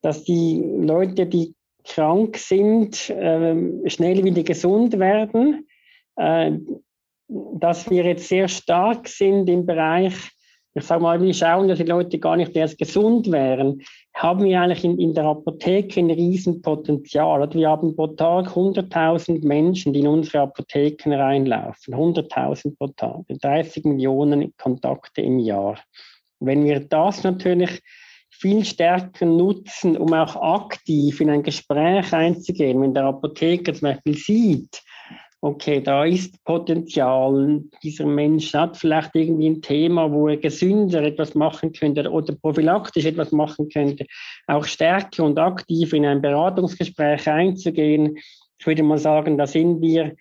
dass die Leute, die krank sind, äh, schnell wieder gesund werden, äh, dass wir jetzt sehr stark sind im Bereich ich sage mal, wir schauen, dass die Leute gar nicht erst gesund wären, haben wir eigentlich in, in der Apotheke ein Riesenpotenzial. Wir haben pro Tag 100.000 Menschen, die in unsere Apotheken reinlaufen. 100.000 pro Tag. 30 Millionen Kontakte im Jahr. Wenn wir das natürlich viel stärker nutzen, um auch aktiv in ein Gespräch einzugehen, wenn der Apotheker zum Beispiel sieht, okay, da ist Potenzial, dieser Mensch hat vielleicht irgendwie ein Thema, wo er gesünder etwas machen könnte oder prophylaktisch etwas machen könnte, auch stärker und aktiv in ein Beratungsgespräch einzugehen. Ich würde mal sagen, da sind wir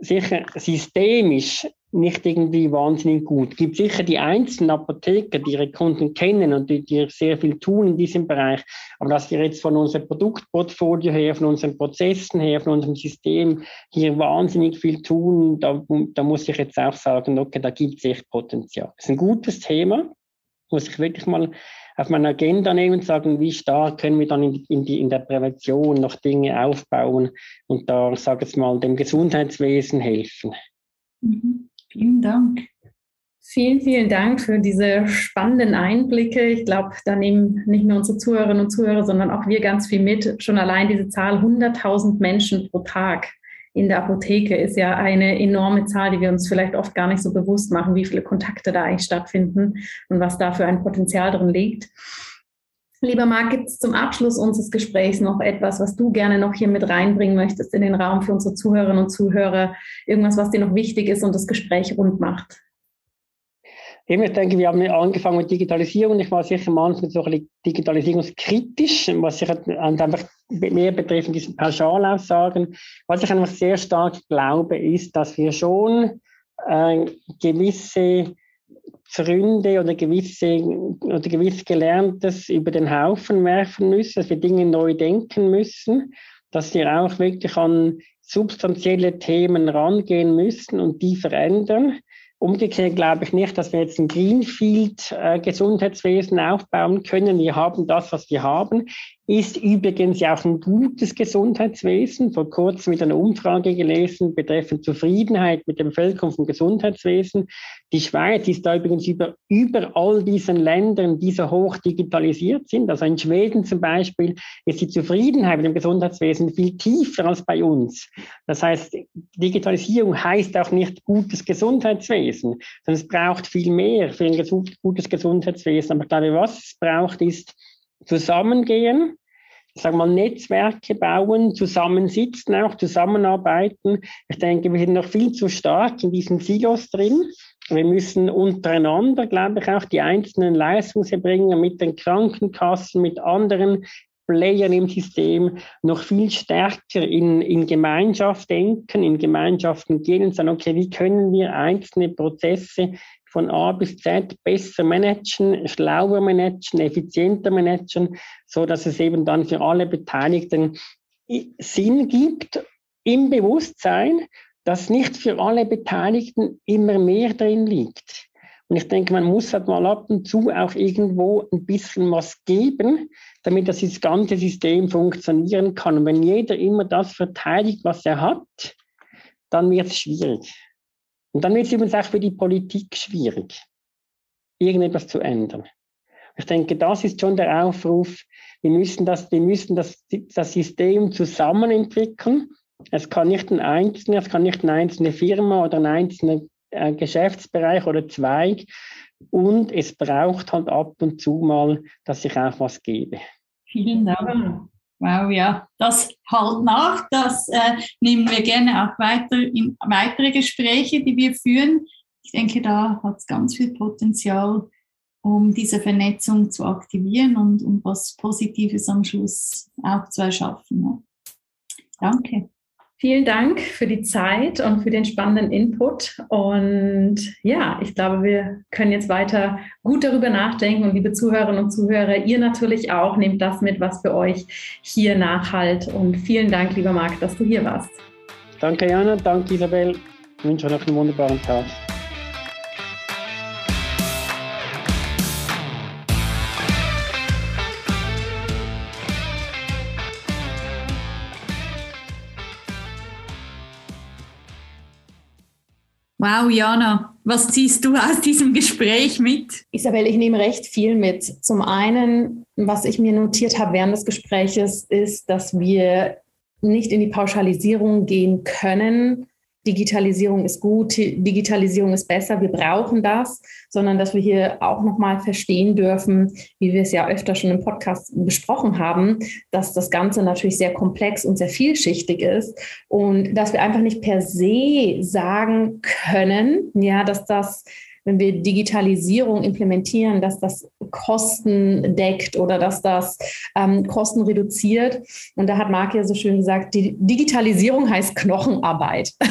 sicher systemisch nicht irgendwie wahnsinnig gut. Es gibt sicher die einzelnen Apotheker, die ihre Kunden kennen und die, die sehr viel tun in diesem Bereich. Aber dass wir jetzt von unserem Produktportfolio her, von unseren Prozessen her, von unserem System hier wahnsinnig viel tun, da, da muss ich jetzt auch sagen, okay, da gibt es echt Potenzial. Das ist ein gutes Thema, muss ich wirklich mal auf meine Agenda nehmen und sagen, wie stark können wir dann in, in, die, in der Prävention noch Dinge aufbauen und da, sage ich mal, dem Gesundheitswesen helfen. Mhm. Vielen Dank. Vielen, vielen Dank für diese spannenden Einblicke. Ich glaube, da nehmen nicht nur unsere Zuhörerinnen und Zuhörer, sondern auch wir ganz viel mit. Schon allein diese Zahl 100.000 Menschen pro Tag in der Apotheke ist ja eine enorme Zahl, die wir uns vielleicht oft gar nicht so bewusst machen, wie viele Kontakte da eigentlich stattfinden und was da für ein Potenzial drin liegt. Lieber Marc, gibt es zum Abschluss unseres Gesprächs noch etwas, was du gerne noch hier mit reinbringen möchtest in den Raum für unsere Zuhörerinnen und Zuhörer? Irgendwas, was dir noch wichtig ist und das Gespräch rund macht? Eben, ich denke, wir haben angefangen mit Digitalisierung. Ich war sicher manchmal so ein bisschen digitalisierungskritisch, was sich einfach mehr betreffend diesen Pauschalaussagen. Was ich einfach sehr stark glaube, ist, dass wir schon äh, gewisse Gründe oder gewisse oder gewiss Gelerntes über den Haufen werfen müssen, dass wir Dinge neu denken müssen, dass wir auch wirklich an substanzielle Themen rangehen müssen und die verändern. Umgekehrt glaube ich nicht, dass wir jetzt ein Greenfield-Gesundheitswesen äh, aufbauen können. Wir haben das, was wir haben ist übrigens ja auch ein gutes Gesundheitswesen. Vor kurzem mit einer Umfrage gelesen betreffend Zufriedenheit mit der Bevölkerung vom Gesundheitswesen. Die Schweiz ist da übrigens über, über all diesen Ländern, die so hoch digitalisiert sind. Also in Schweden zum Beispiel ist die Zufriedenheit mit dem Gesundheitswesen viel tiefer als bei uns. Das heißt, Digitalisierung heißt auch nicht gutes Gesundheitswesen, sondern es braucht viel mehr für ein gutes Gesundheitswesen. Aber ich glaube, was es braucht, ist, zusammengehen, sagen wir mal, Netzwerke bauen, zusammensitzen, auch zusammenarbeiten. Ich denke, wir sind noch viel zu stark in diesen Silos drin. Wir müssen untereinander, glaube ich, auch die einzelnen Leistungserbringer mit den Krankenkassen, mit anderen Playern im System noch viel stärker in, in Gemeinschaft denken, in Gemeinschaften gehen und sagen, okay, wie können wir einzelne Prozesse von A bis Z besser managen, schlauer managen, effizienter managen, so dass es eben dann für alle Beteiligten Sinn gibt im Bewusstsein, dass nicht für alle Beteiligten immer mehr drin liegt. Und ich denke, man muss halt mal ab und zu auch irgendwo ein bisschen was geben, damit das ganze System funktionieren kann. Und wenn jeder immer das verteidigt, was er hat, dann wird es schwierig. Und dann wird es übrigens auch für die Politik schwierig, irgendetwas zu ändern. Ich denke, das ist schon der Aufruf. Wir müssen das, wir müssen das, das System zusammen entwickeln. Es kann nicht ein einzelner, es kann nicht eine einzelne Firma oder ein einzelner äh, Geschäftsbereich oder Zweig. Und es braucht halt ab und zu mal, dass ich auch was gebe. Vielen Dank. Wow, ja, das halt nach. Das äh, nehmen wir gerne auch weiter in weitere Gespräche, die wir führen. Ich denke, da hat es ganz viel Potenzial, um diese Vernetzung zu aktivieren und um was Positives am Schluss auch zu erschaffen. Ja. Danke. Vielen Dank für die Zeit und für den spannenden Input. Und ja, ich glaube, wir können jetzt weiter gut darüber nachdenken. Und liebe Zuhörerinnen und Zuhörer, ihr natürlich auch, nehmt das mit, was für euch hier nachhalt. Und vielen Dank, lieber Marc, dass du hier warst. Danke, Jana. Danke, Isabel. Ich wünsche euch noch einen wunderbaren Tag. Wow, Jana, was ziehst du aus diesem Gespräch mit? Isabel, ich nehme recht viel mit. Zum einen, was ich mir notiert habe während des Gespräches, ist, dass wir nicht in die Pauschalisierung gehen können, Digitalisierung ist gut, Digitalisierung ist besser, wir brauchen das, sondern dass wir hier auch nochmal verstehen dürfen, wie wir es ja öfter schon im Podcast besprochen haben, dass das Ganze natürlich sehr komplex und sehr vielschichtig ist und dass wir einfach nicht per se sagen können, ja, dass das wenn wir Digitalisierung implementieren, dass das Kosten deckt oder dass das ähm, Kosten reduziert. Und da hat Marc ja so schön gesagt, die Digitalisierung heißt Knochenarbeit. *laughs*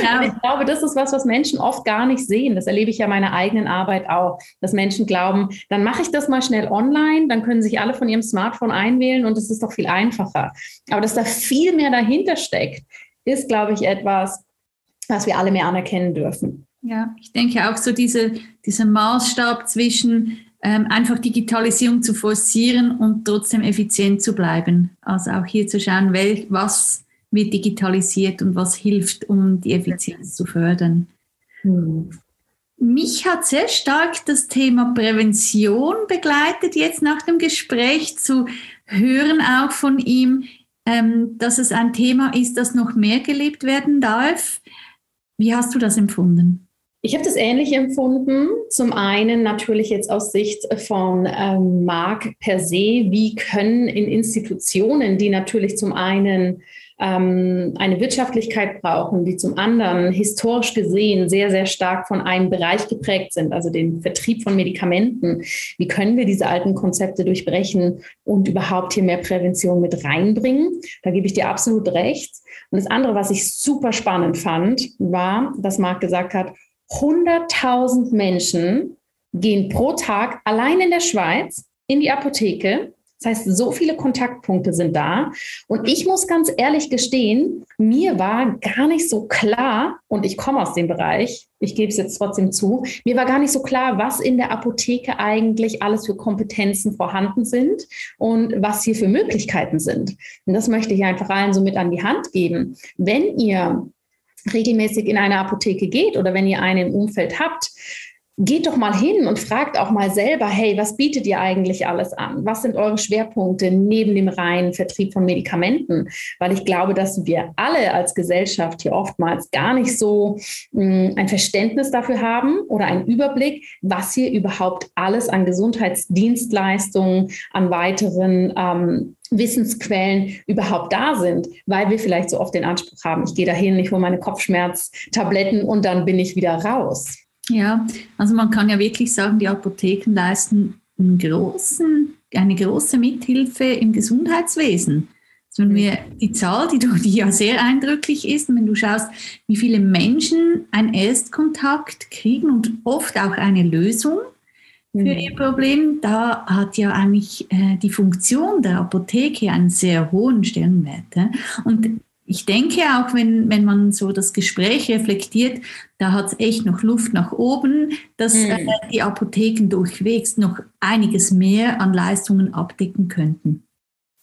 Ja. Und ich glaube, das ist was, was Menschen oft gar nicht sehen. Das erlebe ich ja meiner eigenen Arbeit auch, dass Menschen glauben, dann mache ich das mal schnell online, dann können sich alle von ihrem Smartphone einwählen und es ist doch viel einfacher. Aber dass da viel mehr dahinter steckt, ist, glaube ich, etwas, was wir alle mehr anerkennen dürfen. Ja, ich denke auch so diese, dieser Maßstab zwischen einfach Digitalisierung zu forcieren und trotzdem effizient zu bleiben. Also auch hier zu schauen, wel, was wird digitalisiert und was hilft, um die Effizienz zu fördern. Mhm. Mich hat sehr stark das Thema Prävention begleitet, jetzt nach dem Gespräch zu hören auch von ihm, ähm, dass es ein Thema ist, das noch mehr gelebt werden darf. Wie hast du das empfunden? Ich habe das ähnlich empfunden. Zum einen natürlich jetzt aus Sicht von ähm, Marc per se. Wie können in Institutionen, die natürlich zum einen ähm, eine Wirtschaftlichkeit brauchen, die zum anderen historisch gesehen sehr, sehr stark von einem Bereich geprägt sind, also den Vertrieb von Medikamenten, wie können wir diese alten Konzepte durchbrechen und überhaupt hier mehr Prävention mit reinbringen? Da gebe ich dir absolut recht. Und das andere, was ich super spannend fand, war, dass Marc gesagt hat, 100.000 Menschen gehen pro Tag allein in der Schweiz in die Apotheke. Das heißt, so viele Kontaktpunkte sind da. Und ich muss ganz ehrlich gestehen, mir war gar nicht so klar, und ich komme aus dem Bereich, ich gebe es jetzt trotzdem zu, mir war gar nicht so klar, was in der Apotheke eigentlich alles für Kompetenzen vorhanden sind und was hier für Möglichkeiten sind. Und das möchte ich einfach allen so mit an die Hand geben. Wenn ihr regelmäßig in eine Apotheke geht oder wenn ihr eine im Umfeld habt, geht doch mal hin und fragt auch mal selber, hey, was bietet ihr eigentlich alles an? Was sind eure Schwerpunkte neben dem reinen Vertrieb von Medikamenten? Weil ich glaube, dass wir alle als Gesellschaft hier oftmals gar nicht so hm, ein Verständnis dafür haben oder einen Überblick, was hier überhaupt alles an Gesundheitsdienstleistungen, an weiteren ähm, Wissensquellen überhaupt da sind, weil wir vielleicht so oft den Anspruch haben, ich gehe dahin, ich hole meine Kopfschmerztabletten und dann bin ich wieder raus. Ja, also man kann ja wirklich sagen, die Apotheken leisten einen großen, eine große Mithilfe im Gesundheitswesen. Also wenn wir die Zahl, die, die ja sehr eindrücklich ist, wenn du schaust, wie viele Menschen einen Erstkontakt kriegen und oft auch eine Lösung für mhm. ihr Problem, da hat ja eigentlich äh, die Funktion der Apotheke einen sehr hohen Stellenwert. Ja? Und ich denke auch, wenn, wenn man so das Gespräch reflektiert, da hat es echt noch Luft nach oben, dass mhm. äh, die Apotheken durchwegs noch einiges mehr an Leistungen abdecken könnten.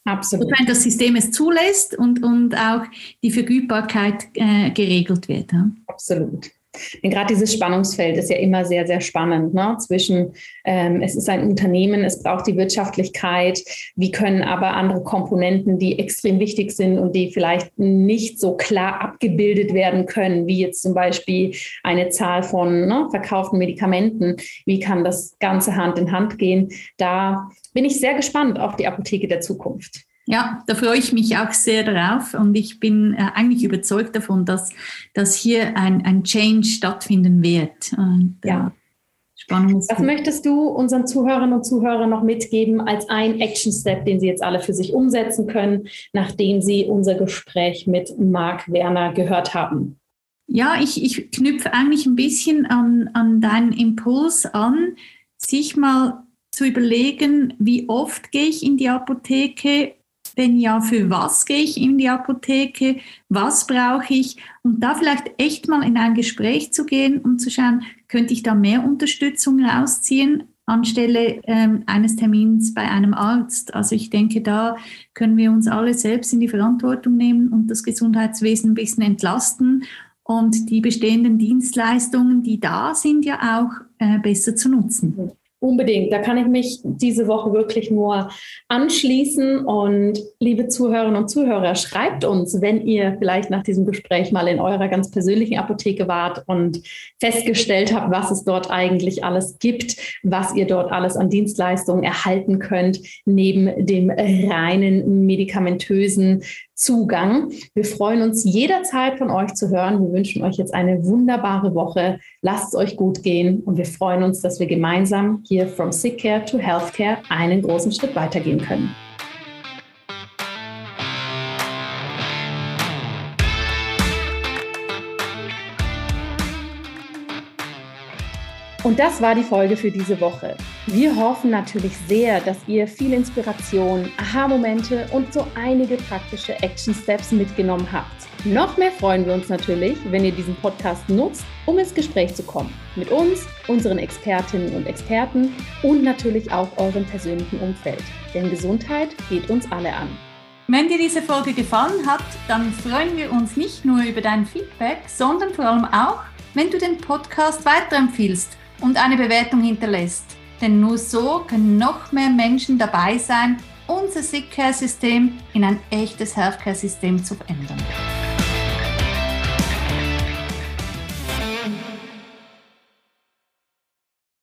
Absolut. wenn das System es zulässt und, und auch die Vergütbarkeit äh, geregelt wird. Ja? Absolut. Denn gerade dieses Spannungsfeld ist ja immer sehr, sehr spannend ne? zwischen, ähm, es ist ein Unternehmen, es braucht die Wirtschaftlichkeit, wie können aber andere Komponenten, die extrem wichtig sind und die vielleicht nicht so klar abgebildet werden können, wie jetzt zum Beispiel eine Zahl von ne, verkauften Medikamenten, wie kann das Ganze Hand in Hand gehen? Da bin ich sehr gespannt auf die Apotheke der Zukunft. Ja, da freue ich mich auch sehr darauf und ich bin äh, eigentlich überzeugt davon, dass, dass hier ein, ein Change stattfinden wird. Und, äh, ja. Spannend. Was möchtest du unseren Zuhörerinnen und Zuhörern noch mitgeben als ein Action-Step, den sie jetzt alle für sich umsetzen können, nachdem sie unser Gespräch mit Marc Werner gehört haben? Ja, ich, ich knüpfe eigentlich ein bisschen an, an deinen Impuls an, sich mal zu überlegen, wie oft gehe ich in die Apotheke wenn ja, für was gehe ich in die Apotheke? Was brauche ich? Und da vielleicht echt mal in ein Gespräch zu gehen, um zu schauen, könnte ich da mehr Unterstützung rausziehen anstelle ähm, eines Termins bei einem Arzt. Also ich denke, da können wir uns alle selbst in die Verantwortung nehmen und das Gesundheitswesen ein bisschen entlasten und die bestehenden Dienstleistungen, die da sind, ja auch äh, besser zu nutzen. Unbedingt. Da kann ich mich diese Woche wirklich nur anschließen. Und liebe Zuhörerinnen und Zuhörer, schreibt uns, wenn ihr vielleicht nach diesem Gespräch mal in eurer ganz persönlichen Apotheke wart und festgestellt habt, was es dort eigentlich alles gibt, was ihr dort alles an Dienstleistungen erhalten könnt, neben dem reinen medikamentösen Zugang. Wir freuen uns jederzeit von euch zu hören. Wir wünschen euch jetzt eine wunderbare Woche. Lasst es euch gut gehen und wir freuen uns, dass wir gemeinsam hier from Sick Care to Healthcare einen großen Schritt weitergehen können. Das war die Folge für diese Woche. Wir hoffen natürlich sehr, dass ihr viel Inspiration, Aha-Momente und so einige praktische Action Steps mitgenommen habt. Noch mehr freuen wir uns natürlich, wenn ihr diesen Podcast nutzt, um ins Gespräch zu kommen. Mit uns, unseren Expertinnen und Experten und natürlich auch eurem persönlichen Umfeld. Denn Gesundheit geht uns alle an. Wenn dir diese Folge gefallen hat, dann freuen wir uns nicht nur über dein Feedback, sondern vor allem auch, wenn du den Podcast weiterempfiehlst und eine Bewertung hinterlässt. Denn nur so können noch mehr Menschen dabei sein, unser Sick Care System in ein echtes Healthcare System zu verändern.